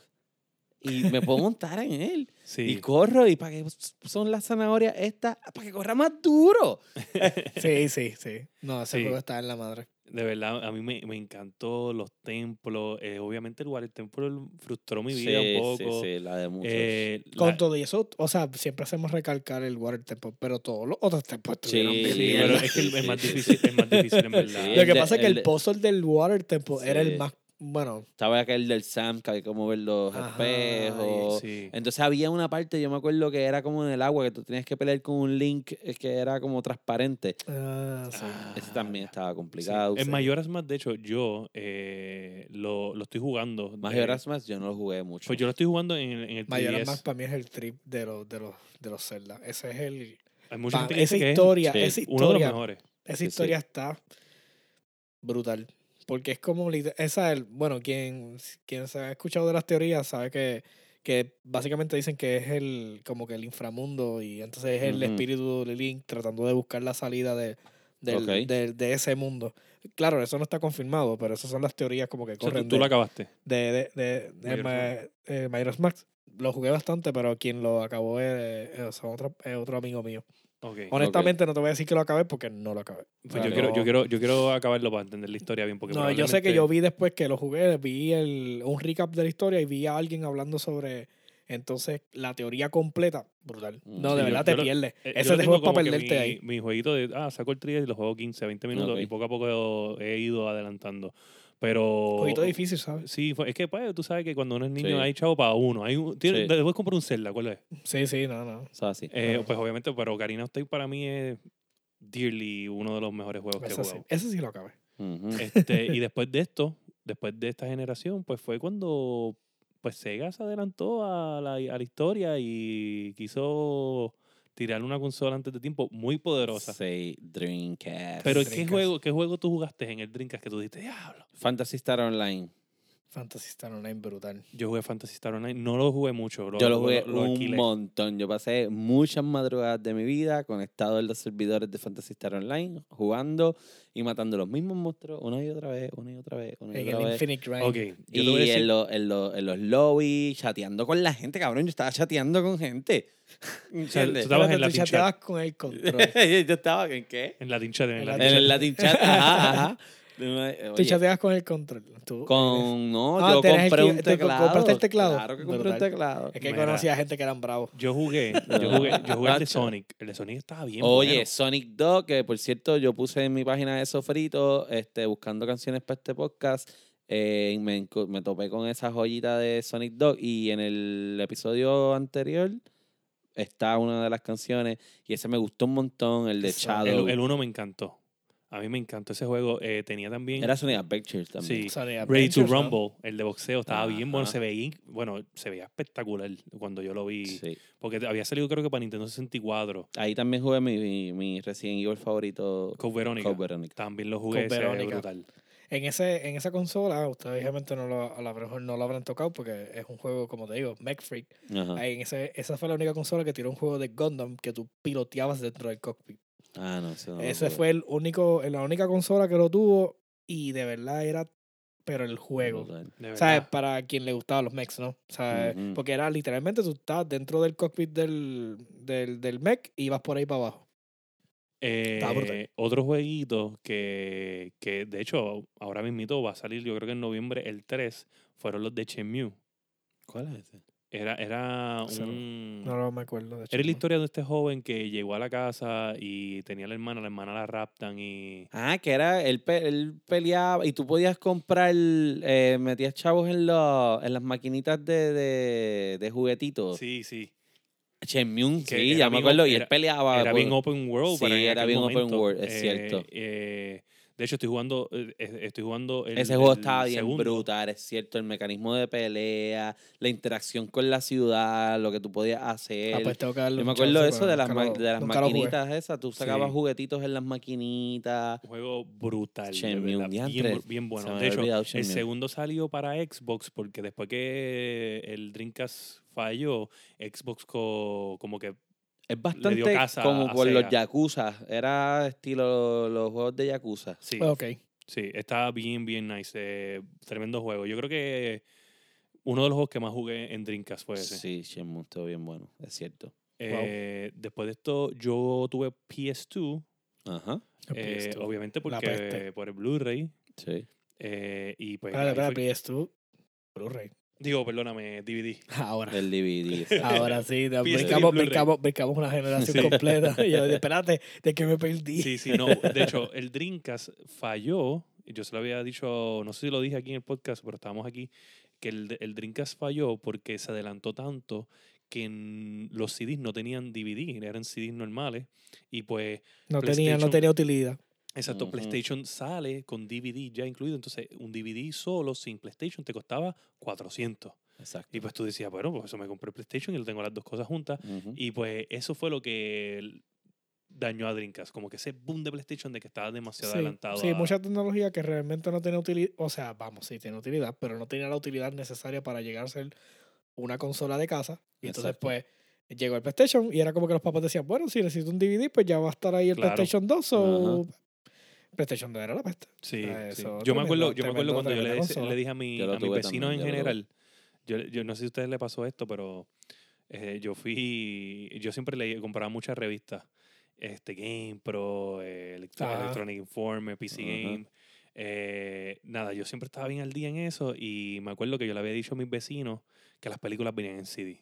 Y me puedo montar en él. Sí. Y corro. ¿Y para qué son las zanahorias estas? Para que corra más duro. *laughs* Sí, sí, sí. No, ese Sí. juego está en la madre. De verdad, a mí me, me encantó los templos. eh, obviamente el Water Temple frustró mi vida sí, un poco. Sí, sí, la de muchos. Eh, Con la- todo y eso, o sea, siempre hacemos recalcar el Water Temple, pero todos los otros templos estuvieron Sí, bien sí, bien. pero es que el- es más difícil, es más difícil en *laughs* verdad. Sí, Lo el que de- pasa es que el el, puzzle del Water Temple era el más, bueno, Estaba aquel del Sam, que había que mover los Ajá, espejos. Sí. Entonces había una parte, yo me acuerdo que era como en el agua, que tú tenías que pelear con un link que era como transparente. ah, sí. Ah, Ese también estaba Sí. complicado. En Mayoras más, de hecho, yo eh, lo, lo estoy jugando. Majora's eh, Mask yo no lo jugué mucho. Pues yo lo estoy jugando en, el- en el Mayoras 3DS. Mask para mí es el trip de los, de los, de los Zelda. Ese es el, Hay mucha pa- gente que esa dice que es historia, uno de los historia, mejores. esa Sí, sí. historia está brutal. Porque es como, esa, el, bueno, quien, quien se ha escuchado de las teorías sabe que, que básicamente dicen que es el, como que el inframundo y entonces es el espíritu de Link tratando de buscar la salida de, del- del- de ese mundo. Claro, eso no está confirmado, pero esas son las teorías como que O sea, corren tú, tú de- lo acabaste. de, de, de, de Majora's Ma- eh, Mask. Lo jugué bastante, pero quien lo acabó es, es otro, es otro amigo mío. Ok. Honestamente, no te voy a decir que lo acabé porque no lo acabé. Pues yo, Pero- quiero, yo, quiero, yo quiero acabarlo para entender la historia bien. Porque No, yo sé que probablemente- yo vi después que lo jugué, vi el, un recap de la historia y vi a alguien hablando sobre entonces la teoría completa. Brutal. Mm, No, sí, de yo- verdad yo te lo- pierdes. Eh, Ese tengo juego es para perderte mi, ahí. Mi jueguito de, ah, saco el 3 y lo juego 15, 20 minutos Ok. y poco a poco he ido adelantando. Pero... Un poquito difícil, ¿sabes? Sí, fue- es que pues, tú sabes que cuando uno es niño Sí. hay chavo para uno. Hay un, tiene, Sí. Después comprar un Zelda, ¿cuál es? Sí, sí, no, no. O sea, así. Eh, pues obviamente, pero Ocarina of Time para mí es dearly uno de los mejores juegos que he Ese sí, jugado. ese sí lo acabé. *laughs* Este, y después de esto, después de esta generación, pues fue cuando pues Sega se adelantó a la, a la historia y quiso tirar una consola antes de tiempo muy poderosa. Sí, Dreamcast. Pero ¿qué Dreamcast. juego, ¿qué juego tú jugaste en el Dreamcast que tú dijiste, diablo? Fantasy Star Online. Fantasy Star Online brutal. Yo jugué Fantasy Star Online. No lo jugué mucho. Yo lo jugué lo un alquilé. montón. Yo pasé muchas madrugadas de mi vida conectado en los servidores de Fantasy Star Online, jugando y matando los mismos monstruos una y otra vez, una y otra vez, una y En otra el vez. Infinite Grind. Ok, yo Y decir- en, lo- en, lo- en los lobbies, chateando con la gente, cabrón. Yo estaba chateando con gente. *laughs* sea, ¿Entiendes? tú estabas en Espérate, tú Latin chat. chateabas con el control. *laughs* yo estaba en qué? En Latin Chat. En En Latin Latin En Chat. el Latin chat. Ajá, ajá. *laughs* Tú Oye, chateabas con el control. Tú, con no, Ah, yo el compré que- un teclado. compraste el teclado. Claro que compré un teclado. Es que Mira. conocía gente que eran bravos. Yo jugué, *laughs* yo jugué, yo jugué el de. Sonic. El de Sonic estaba bien Oye, bueno. Sonic 2, que por cierto yo puse en mi página de Sofrito, este, buscando canciones para este podcast, eh, y me, me topé con esa joyita de Sonic 2 y en el episodio anterior está una de las canciones y ese me gustó un montón, el de Shadow. El, el uno me encantó. A mí me encantó ese juego. Eh, tenía también Era Sonic Adventures también. Sí. Ready to. Rumble, el de boxeo. Estaba bien bueno. Se veía, bueno, se veía espectacular cuando yo lo vi. Sí. Porque había salido creo que para Nintendo 64. Ahí también jugué mi, mi, mi Resident Evil favorito, Code Verónica. Code Verónica. También lo jugué. Code se ve Verónica. brutal. En, ese, en esa consola, ustedes obviamente no lo, a lo mejor no lo habrán tocado porque es un juego, como te digo, Mech Freak. Ajá. Ahí en ese, esa fue la única consola que tiró un juego de Gundam que tú piloteabas dentro del cockpit. Ah, no, ese no fue el único, la única consola que lo tuvo y de verdad era, pero el juego. Verdad. para quien le gustaban los mechs, ¿no? O sea, Ujú. porque era literalmente tú estabas dentro del cockpit del, del, del mech y ibas por ahí para abajo. Eh, otro jueguito que, que de hecho ahora mismito va a salir, yo creo que en noviembre el 3, fueron los de Shenmue. ¿Cuál es ese? Era, era un... No, no me acuerdo. De hecho, Era la historia de este joven que llegó a la casa y tenía a la hermana, la hermana la raptan y... Ah, que era, él, pe- él peleaba y tú podías comprar, eh, metías chavos en, los en las maquinitas de, de, de juguetitos. Sí, sí. Shenmue, Que sí, era ya me bien acuerdo, y él peleaba. Era por- bien open world. para Sí, era bien open world, es Eh, cierto. eh, de hecho, estoy jugando, eh, estoy jugando el, Ese juego el estaba bien segundo. brutal, es cierto. El mecanismo de pelea, la interacción con la ciudad, lo que tú podías hacer. Ah, pues tengo que darle Yo me acuerdo chance, de eso, de las, lo- de las maquinitas esas. Tú sacabas Sí. juguetitos en las maquinitas. Un juego brutal. de verdad, bien, bien bueno. De hecho, olvidado el Shenmue. segundo salió para Xbox porque después que el Dreamcast falló, Xbox co- como que Es bastante casa como por los. Yakuza. Era estilo los juegos de Yakuza. sí, Ok. sí, está bien, bien nice. eh, tremendo juego. Yo creo que uno de los juegos que más jugué en Dreamcast fue ese. Sí, Shenmue estuvo bien bueno, es cierto. Eh, Después de esto, yo tuve PS2, Ajá, eh, PS2. obviamente porque por el Blu-ray. sí. eh, y pues. Espérate, fue- PS2. Blu-ray. Digo, perdóname, DVD. *laughs* Ahora. El DVD. *laughs* Ahora sí, de- PS3 brincamos, brincamos, brincamos una generación Sí. completa. *laughs* Y yo, espérate, ¿de qué me perdí? Sí, sí, no. De hecho, el Dreamcast falló. Yo se lo había dicho, no sé si lo dije aquí en el podcast, pero estábamos aquí, que el, el Dreamcast falló porque se adelantó tanto que en los CDs no tenían DVD, eran CDs normales. Y pues, no, tenía, no tenía utilidad. Exacto. PlayStation sale con DVD ya incluido. Entonces, un DVD solo sin PlayStation te costaba 400. Exacto. Y pues tú decías, bueno, pues eso me compré el PlayStation y lo tengo las dos cosas juntas. Ujú. Y pues eso fue lo que dañó a Dreamcast, como que ese boom de PlayStation de que estaba demasiado Sí, adelantado. sí, a- mucha tecnología que realmente no tiene utilidad. O sea, vamos, sí tiene utilidad, pero no tenía la utilidad necesaria para llegar a ser una consola de casa. Y entonces, pues, llegó el PlayStation y era como que los papás decían, bueno, si necesito un DVD, pues ya va a estar ahí el Claro. PlayStation 2 o... PlayStation 2 era la peste. Sí, Yo me acuerdo, tremendo- yo me acuerdo cuando yo le, dije a, mi, a mis vecinos también, en general, yo, yo no sé si a ustedes les pasó esto, pero eh, yo fui, yo siempre le compraba muchas revistas, este Game Pro, eh, Electro-. Electronic Informer, PC. Game. eh, nada, yo siempre estaba bien al día en eso y me acuerdo que yo le había dicho a mis vecinos que las películas venían en CD.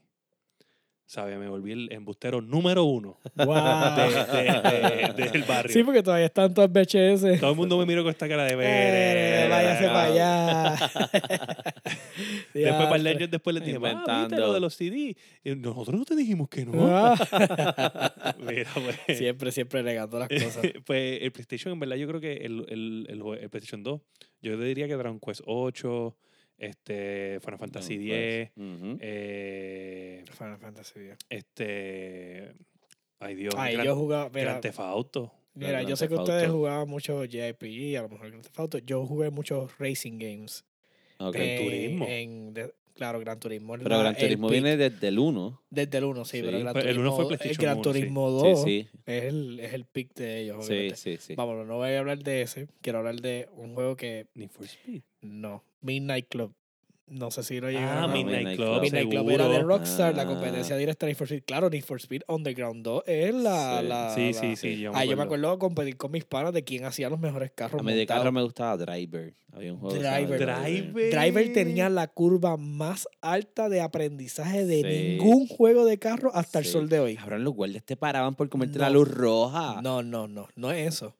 ¿Sabes? Me volví el embustero número uno Guau. de- de- de- del barrio. Sí, porque todavía están todas VHS. Todo el mundo me miró con esta cara de Eh, ver. váyase para allá. *laughs* Después, para años después les dije, "Ah, ¿viste lo de los CD? Y nosotros no te dijimos que no. Ah. *laughs* Mira, pues. siempre, siempre negando las cosas. *laughs* pues el PlayStation, en verdad, yo creo que el, el, el PlayStation 2, yo te diría que Dragon Quest 8, este, Final Fantasy No, 10, ujú. eh, Final Fantasy X. este. Ay Dios, Ay, Gran, yo jugaba, mira, Grand Theft Auto. mira, Grand yo sé que ustedes jugaban mucho JRPG, a lo mejor Grand Theft Auto. Yo jugué muchos racing games. Ok. Gran en- Turismo. en- de- claro, Gran Turismo. Pero Gran el Turismo viene desde el 1. desde el 1, sí, Sí. pero Gran el Turismo, uno fue el PlayStation Gran 1, sí. Turismo Sí, 2 sí. es, el, es el pick de ellos, Sí, obviamente. sí, sí. Vámonos, no voy a hablar de ese. Quiero hablar de un juego que Need for Speed. no. Midnight Club. No sé si lo llegaron Ah, Midnight Club. Midnight Club era de. Rockstar, la Ah. competencia directa de Need for Speed. Claro, Need for Speed Underground 2 es la... Sí. la Sí, la- sí, sí. Yo Ah, yo me acuerdo. competir con mis panas de quién hacía los mejores carros A mí de carro me gustaba Driver. Había un juego. Driver. Driver. Driver tenía la curva más alta de aprendizaje de Sí. ningún juego de carro hasta el sol de hoy. Cabrón, los guardias te paraban por comerte la luz roja. No, no, no, no es eso.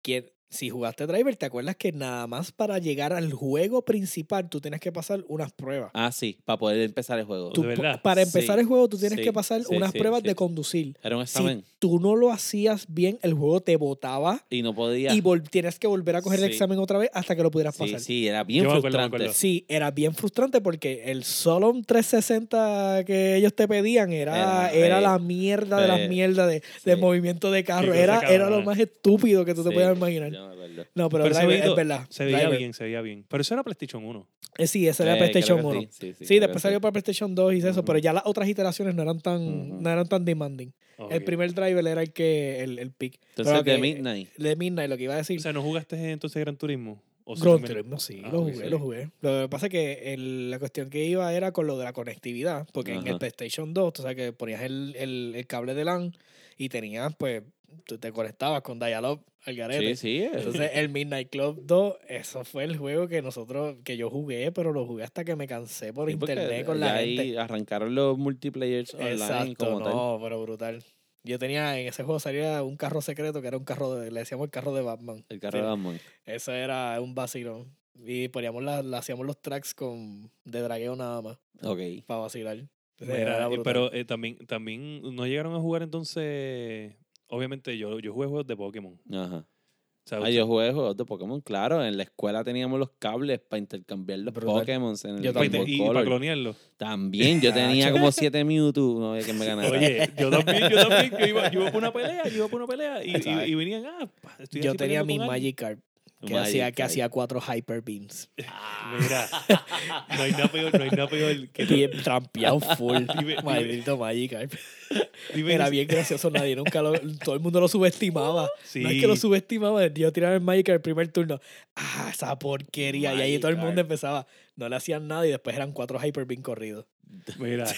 Que si jugaste Driver, ¿te acuerdas que nada más para llegar al juego principal tú tienes que pasar unas pruebas? Ah, sí, para poder empezar el juego. Tú ¿De po- verdad? para empezar Sí, el juego tú tienes sí, que pasar sí, unas sí, pruebas sí. de conducir. Era un examen. Si tú no lo hacías bien, el juego te botaba Y no podía. y tienes que volver a coger el examen otra vez hasta que lo pudieras pasar. sí, era bien Yo me acuerdo, me frustrante. acuerdo. Sí, era bien frustrante porque el Solon 360 que ellos te pedían era, Era era re- la mierda de las re- mierdas de, movimiento de carro. Era, era lo más estúpido que tú te podías imaginar. Me acuerdo. No, pero, Driver, es verdad. Se veía Driver. bien, se veía bien. Pero eso era PlayStation 1. Eh, sí, ese era Eh, PlayStation creo que 1. Sí, sí, Sí, creo después salió para PlayStation 2 y eso, pero ya las otras iteraciones no eran tan, no eran tan demanding. El primer driver era el que el, el pick. Entonces, Pero de Midnight. De Midnight, lo que iba a decir. O sea, ¿no jugaste entonces Gran Turismo? ¿O Gran Turismo, sí, Ah, lo jugué, sí. lo jugué. Lo que pasa es que el- la cuestión que iba era con lo de la conectividad, porque en el. PlayStation 2, tú sabes que ponías el, el, el cable de LAN y tenías, pues, tú te conectabas con Dial-Up al garete. Sí, sí. eh. Entonces, el Midnight Club 2, eso fue el juego que nosotros, que yo jugué, pero lo jugué hasta que me cansé por Sí, internet con la ahí gente. arrancaron los multiplayers online Exacto, como tal. no, pero brutal. Yo tenía, en ese juego salía un carro secreto que era un carro, de, le decíamos el carro de Batman. El carro de. Batman. Eso era un vacilón. Y poníamos la, la- hacíamos los tracks con de dragueo nada más, Ok. para vacilar. Mira, Era eh, pero eh, también, también no llegaron a jugar entonces. Obviamente, yo, yo jugué juegos de Pokémon. Ajá. O sea, Ah, yo jugué juegos de Pokémon, claro. En la escuela teníamos los cables para intercambiar los. Pokémon en el Yo Boy y, y para Color. clonearlo. También, yo tenía como *laughs* 7 Mewtwo. No había que me ganara. Oye, yo también, yo también. Yo iba, yo iba por una pelea, yo iba por una pelea. Y, ¿Sabes? y, y venían, ah, estoy Yo tenía mi. Magikarp que, Magic hacía, que hacía cuatro Hyper Beams. *laughs* Mira, no hay nada peor, no hay nada peor que Bien trampeado full. *laughs* Dime- Maldito. Dime Era bien gracioso, nadie nunca lo, todo el mundo lo subestimaba. Sí. No es que lo subestimaba, yo tiraba el Magikarp el primer turno. Ah, esa porquería. Y ahí todo el mundo empezaba. No le hacían nada y después eran cuatro Hyper Beam corridos. Mira. *laughs*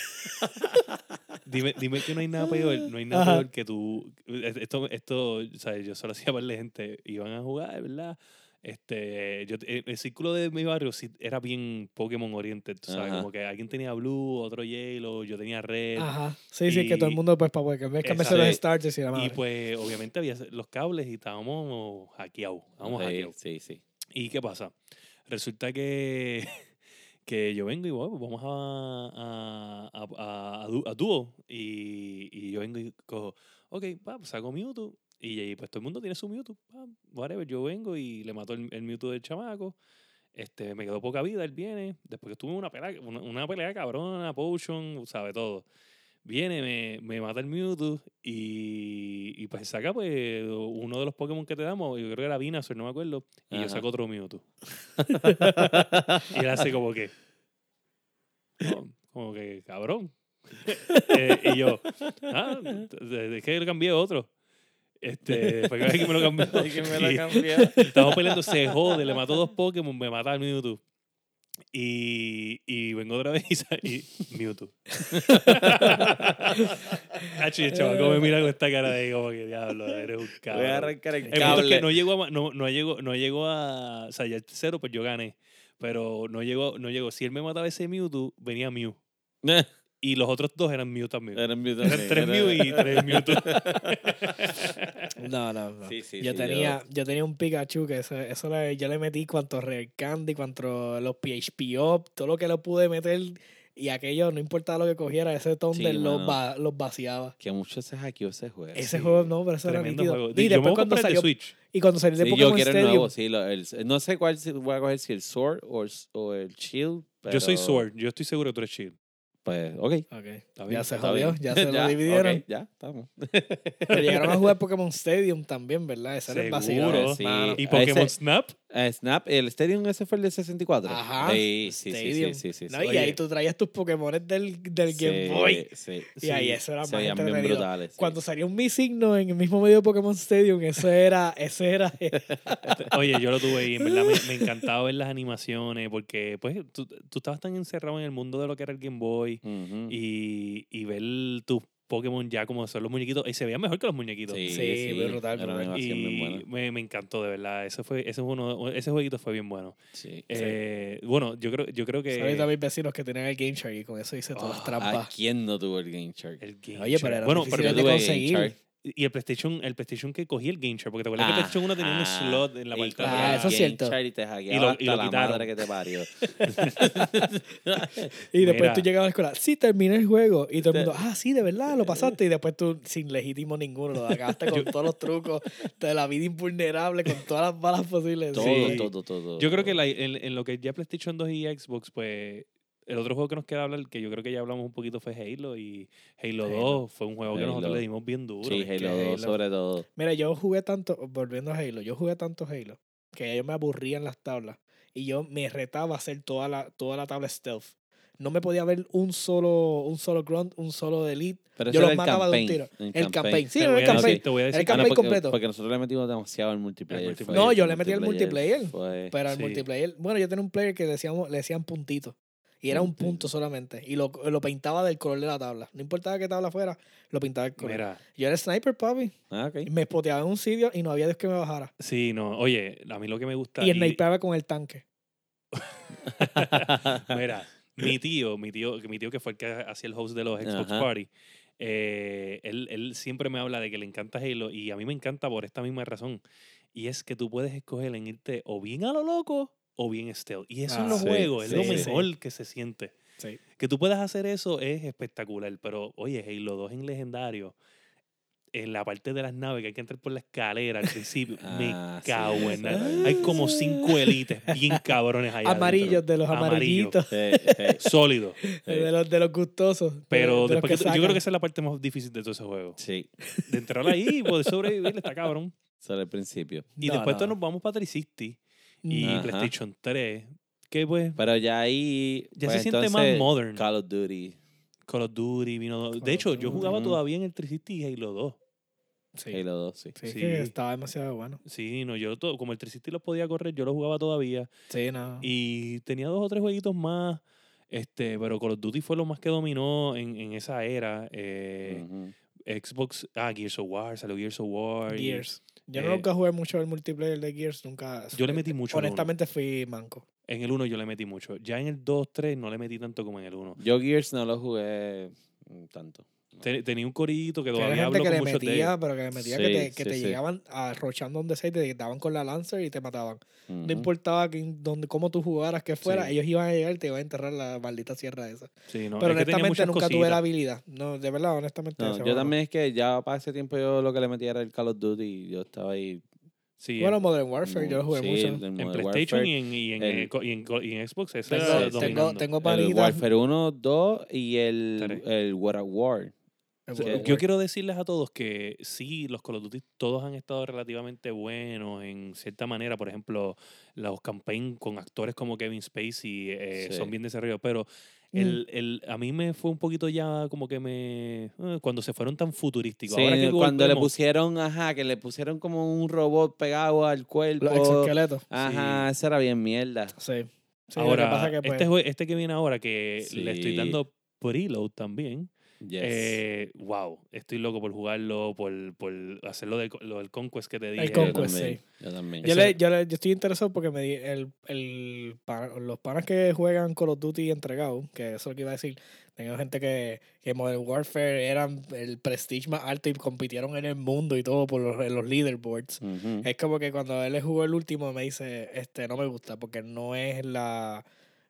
dime, dime que no hay nada *laughs* peor, no hay nada Ajá. peor que tú. Esto, esto, ¿sabes? Yo solo *laughs* hacía para la gente, iban a jugar, ¿verdad? Este, yo, el, el círculo de mi barrio sí era bien Pokémon oriented, tú ¿sabes? Ajá. Como que alguien tenía Blue, otro Yellow, yo tenía Red. Ajá. Sí, sí, que todo el Y- mundo, pues, para poder cambiar, cambiarse los starters y la Y madre. pues, obviamente, había los cables y estábamos hackeados. Estábamos Sí, hackeados. sí, sí. ¿Y qué pasa? Resulta que, *laughs* que yo vengo y bueno, pues vamos a, a, a, a, a dúo. Y, y yo vengo y cojo, ok, pa, pues saco Mewtwo. Y, ahí, pues todo el mundo tiene su Mewtwo. pa, whatever, yo vengo y le mato el, el Mewtwo del chamaco. Este, me quedó poca vida, él viene. Después que estuve una pelea, una, una pelea cabrona, potion, sabe todo. Viene, me, me mata el Mewtwo y, y pues saca pues uno de los Pokémon que te damos, yo creo que era Venusaur, no me acuerdo, y yo saco otro Mewtwo. *laughs* y él hace como que, "No", como que, cabrón. *laughs* Eh, y yo, ah, es que le cambié otro. Este, fue que me lo cambió. *laughs* me lo cambió. Estamos peleando, se jode, le mató dos Pokémon, me mata al Mewtwo. Y, y vengo otra vez y, Mewtwo. *laughs* Hachi, el chavaco me mira con esta cara de *laughs* como que diablo, eres un cabrón. Voy a arrancar el El punto es que cable. no llegó a, no, no llegó, no llegó a, o sea, ya el tercero pues yo gané, pero no llegó, no llegó. Si él me mataba ese Mewtwo, venía Mew. *laughs* Y los otros dos eran Mew también. Eran Mewtwo Eran también, tres era- Mew y tres Mewtwo. No, no, no. Sí, sí, yo, sí, tenía, yo... tenía un Pikachu que eso, eso le- yo le metí cuanto Rare Candy, cuanto los PHP Up, todo lo que le pude meter. Y aquello, no importaba lo que cogiera, ese Thunder Sí, los, va- los vaciaba. Que mucho se hackeó ese juego. Ese Sí, juego no, pero eso era Tremendo nítido. juego. Y Yo después cuando el salió, Switch. y cuando salió de Sí, yo Pokémon quiero el Stadium, nuevo, sí. lo- el- no sé cuál voy a coger, si el Sword o el, o el Shield. Yo soy pero, Sword, yo estoy seguro que tú eres Shield. Pues, ok. Ok, Está ya se está jodió, bien. ya *laughs* se lo dividieron. ya, estamos. Pero llegaron a *laughs* jugar Pokémon Stadium también, ¿verdad? Ese era el Seguro. vacilón. Sí. ¿Y Pokémon ese- Snap? Eh, Snap, el Stadium ese fue el de 64. Ajá, Sí, sí, sí, sí, sí, sí, sí. No, y Oye. ahí tú traías tus Pokémon del, del Game Sí, Boy. Sí, Y ahí eso era se más bien brutales. sí. Cuando salió un Mi Signo en el mismo medio de Pokémon Stadium, eso era, eso era. *laughs* Oye, yo lo tuve y en verdad me, me *laughs* encantaba ver las animaciones porque pues tú, tú estabas tan encerrado en el mundo de lo que era el Game Boy y, y ver tus Pokémon ya como son los muñequitos y se veían mejor que los muñequitos. Sí, Sí, sí, brutal, era una brutal. animación bien Y buena. me, me encantó de verdad. Ese fue, ese fue uno, ese jueguito fue bien bueno. Sí. Eh, bueno, yo creo, yo creo que a mis vecinos que tenían el Game Shark y con eso hice todas las Ah, ¿A trampas. quién no tuvo el Game Shark? el Game Oye, pero Shark. era bueno, difícil pero de yo Game conseguir. Y el PlayStation, el PlayStation que cogía el Game Shark, porque te acuerdas que el Ah, PlayStation 1 tenía un ah, slot en la parte de Ah, eso es cierto. Y te Y hackeaba lo- y lo la quitaron. madre que te parió. *laughs* Y después Mira. tú llegabas a la escuela, sí, terminé el juego. Y todo el mundo, ah, sí, de verdad, lo pasaste. Y después tú, sin legítimo ninguno, lo acabaste *laughs* con todos los trucos de la vida invulnerable, con todas las balas posibles. todo, Sí. todo, todo. Yo creo que la- en, en lo que ya PlayStation 2 y Xbox, pues el otro juego que nos queda hablar, que yo creo que ya hablamos un poquito, fue Halo. Y Halo, Halo. 2 fue un juego que nosotros le dimos bien duro. Sí, Halo 2 Halo- sobre todo. Mira, yo jugué tanto, volviendo a Halo, yo jugué tanto Halo que yo me aburría en las tablas. Y yo me retaba a hacer toda la, toda la tabla stealth. No me podía ver un solo, un solo grunt, un solo de elite. Pero Yo los el mataba de un campaign. tiro. El campaign. Sí, el campaign. te voy a decir El Ah, no, campaign porque, completo. porque nosotros le metimos demasiado al multiplayer. No, yo el le metí al multiplayer. fue- Pero al Sí. multiplayer, bueno, yo tenía un player que decíamos, le decían puntito. Y era un punto solamente. Y lo, lo pintaba del color de la tabla. No importaba qué tabla fuera, lo pintaba del color. Mira, Yo era sniper, papi. Ah, me spoteaba en un sitio y no había Dios que me bajara. sí, no. Oye, a mí lo que me gusta. Y y- snipeaba con el tanque. *laughs* Mira, mi *laughs* tío, mi tío, mi tío que fue el que hacía el host de los Xbox Ajá. Party, eh, él, él siempre me habla de que le encanta Halo y a mí me encanta por esta misma razón. Y es que tú puedes escoger en irte o bien a lo loco o bien stealth. Y eso en Ah, los sí, juegos es lo sí. mejor que se siente. Sí. Que tú puedas hacer eso es espectacular. Pero, oye, Halo 2 en legendario, en la parte de las naves que hay que entrar por la escalera al principio, *laughs* Ah, me sí, cago en nada. Hay como cinco élites bien *laughs* cabrones allá. Amarillos, de los Amarillo. amarillitos. Sí, sí, Sólido. *laughs* De los, de los gustosos. Pero de después que yo creo que esa es la parte más difícil de todo ese juego. sí. De entrar ahí y poder sobrevivir, está cabrón. Sobre el principio. Y No, después no. todos nos vamos para 360 y Ajá. PlayStation 3. Que pues Pero ya ahí. Ya pues, se siente más modern. Call of Duty. Call of Duty vino. Call de hecho, yo jugaba todavía en el 360 y Halo 2. Sí. Halo 2, sí. Sí, Sí. que estaba demasiado bueno. Sí, no, yo to- como el 360 los podía correr, yo lo jugaba todavía. Sí, no. Y tenía dos o tres jueguitos más. Este, pero Call of Duty fue lo más que dominó en, en esa era. Eh. Xbox, ah, Gears of War, salió Gears of War. y- Gears. Yo eh, nunca jugué mucho el multiplayer de Gears, nunca. Yo le metí mucho. Honestamente fui manco. En el 1 yo le metí mucho. Ya en el 2, 3 no le metí tanto como en el 1. Yo Gears no lo jugué tanto. Tenía un corillito que Que todavía hablo que con le muchos de metía, ellos. pero que le metía que te, que sí, te sí. llegaban arrochando donde sea y te daban con la Lancer y te mataban. No importaba quién- dónde, cómo tú jugaras, que fuera, Sí. ellos iban a llegar y te iban a enterrar la maldita sierra esa. Sí, no, pero es que honestamente nunca tuve la habilidad. No, de verdad, honestamente. No, yo también es que ya para ese tiempo yo lo que le metía era el Call of Duty y yo estaba ahí. Sí, Bueno, en, Modern Warfare, yo lo jugué sí, mucho. en Modern PlayStation Warfare, y en, y, en, el- eh, y en y en Xbox. Ese Tengo, tengo, tengo El. Warfare 1, 2 y el, el War at War. Yo quiero decirles a todos que sí, los Call of Duty todos han estado relativamente buenos en cierta manera. Por ejemplo, los campaigns con actores como Kevin Spacey eh, Sí. son bien desarrollados. Pero Mm. el, el, a mí me fue un poquito ya como que me... eh, cuando se fueron tan futurísticos. Sí, Ahora que cuando le pusieron, ajá, que le pusieron como un robot pegado al cuerpo. Los exoesqueletos. Ajá, eso era bien mierda. Sí. Sí, ahora, que pasa que, pues, este, este que viene ahora, que le estoy Sí. dando preload también. Yes. Eh, wow, estoy loco por jugarlo, por, por hacerlo de, lo del Conquest que te dije. El yo Conquest, también. sí. Yo también. Yo, le, yo, le- yo estoy interesado porque me di el, el los panas que juegan Call of Duty entregado, que eso es lo que iba a decir, tengo gente que, que Modern Warfare eran el prestige más alto y compitieron en el mundo y todo por los, en los leaderboards. Ujú. Es como que cuando él jugó el último me dice, este, no me gusta porque no es la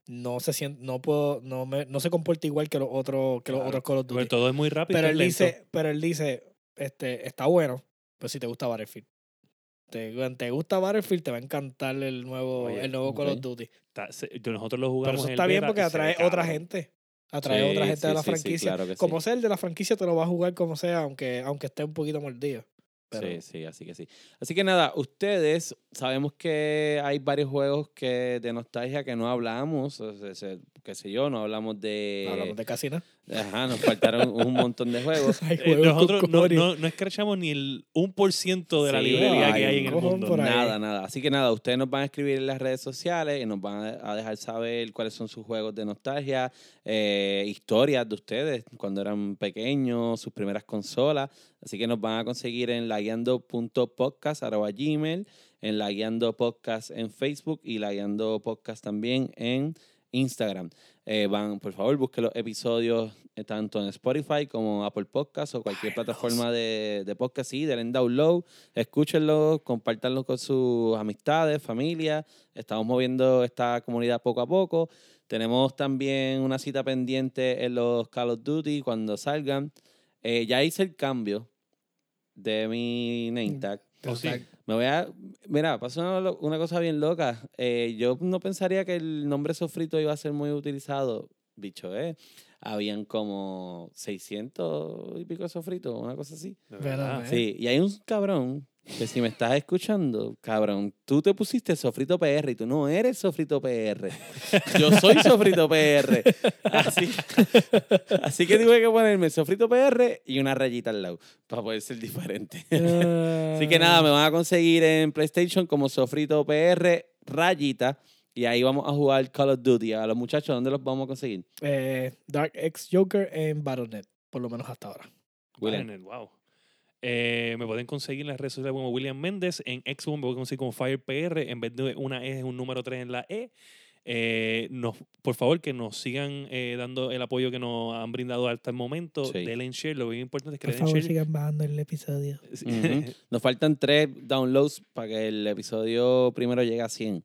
no se siente, no puedo, no me, no se comporta igual que los otros, que los Claro. otros Call of Duty. todo es muy rápido. Pero él lento. dice, pero él dice, este, está bueno, pero si te gusta Battlefield. Te, te gusta Battlefield, te va a encantar el nuevo, Oye, el nuevo Call of ok. Duty. Está- se- nosotros lo Pero jugamos. eso en el está bien beta porque atrae otra gente. Atrae otra Sí, gente de sí, la sí, franquicia. claro. Como sea el de la franquicia, te lo va a jugar como sea, aunque, aunque esté un poquito mordido. Pero, Sí, sí, así que sí. Así que nada, ustedes, sabemos que hay varios juegos que de nostalgia que no hablamos, o sea, qué sé yo, no hablamos de... no hablamos de casi nada. Ajá, nos faltaron un montón de juegos. *laughs* Hay Eh, juegos nosotros no, no, no escrachamos ni el 1% de la librería hay que hay en el mundo. Nada, nada. Así que nada, ustedes nos van a escribir en las redes sociales y nos van a dejar saber cuáles son sus juegos de nostalgia, eh, historias de ustedes cuando eran pequeños, sus primeras consolas. Así que nos van a conseguir en laguiando.podcast.gmail, en la Guiando Podcast en Facebook y la Guiando Podcast también en Instagram. Eh, van, por favor, busquen los episodios eh, tanto en Spotify como Apple Podcast o cualquier plataforma de, de podcast. Sí, denle download, escúchenlo, compártanlo con sus amistades, familia. Estamos moviendo esta comunidad poco a poco. Tenemos también una cita pendiente en los Call of Duty cuando salgan. Eh, ya hice el cambio de mi name tag. Oh, sí. Me voy a. Mira, pasó una, una cosa bien loca. Eh, yo no pensaría que el nombre sofrito iba a ser muy utilizado. Bicho, ¿eh? Habían como 600 y pico de sofritos, una cosa así. Verdad. Sí, y hay un cabrón que si me estás escuchando, cabrón, tú te pusiste sofrito PR y tú no eres sofrito PR. *laughs* Yo soy sofrito PR. Así, así que tuve que ponerme sofrito PR y una rayita al lado para poder ser diferente. Así que nada, me van a conseguir en PlayStation como Sofrito PR, rayita. Y ahí vamos a jugar Call of Duty. A los muchachos, ¿dónde los vamos a conseguir? Eh, Dark X Joker en Battle.net, por lo menos hasta ahora. William. Wow. Eh, me pueden conseguir en las redes sociales como William Méndez. En Xbox me pueden conseguir como FirePR. En vez de una E es un número 3 en la E. Eh, nos, por favor, que nos sigan eh, dando el apoyo que nos han brindado hasta el momento. Sí. Denle en share. Lo bien importante es que Por favor, share. sigan bajando el episodio. *laughs* Sí. Nos faltan tres downloads para que el episodio primero llegue a 100.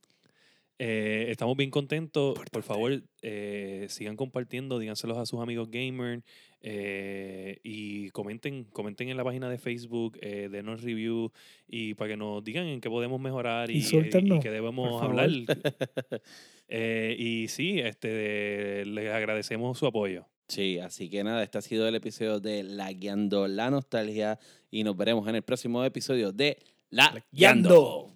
Eh, estamos bien contentos. Por favor, eh, sigan compartiendo, díganselos a sus amigos gamer eh, y comenten, comenten en la página de Facebook, eh, denos review y para que nos digan en qué podemos mejorar y, y, Insúltennos, qué debemos hablar. *laughs* Eh, y sí, este, les agradecemos su apoyo. Sí, así que nada, este ha sido el episodio de La Guiando la Nostalgia y nos veremos en el próximo episodio de La, Guiando.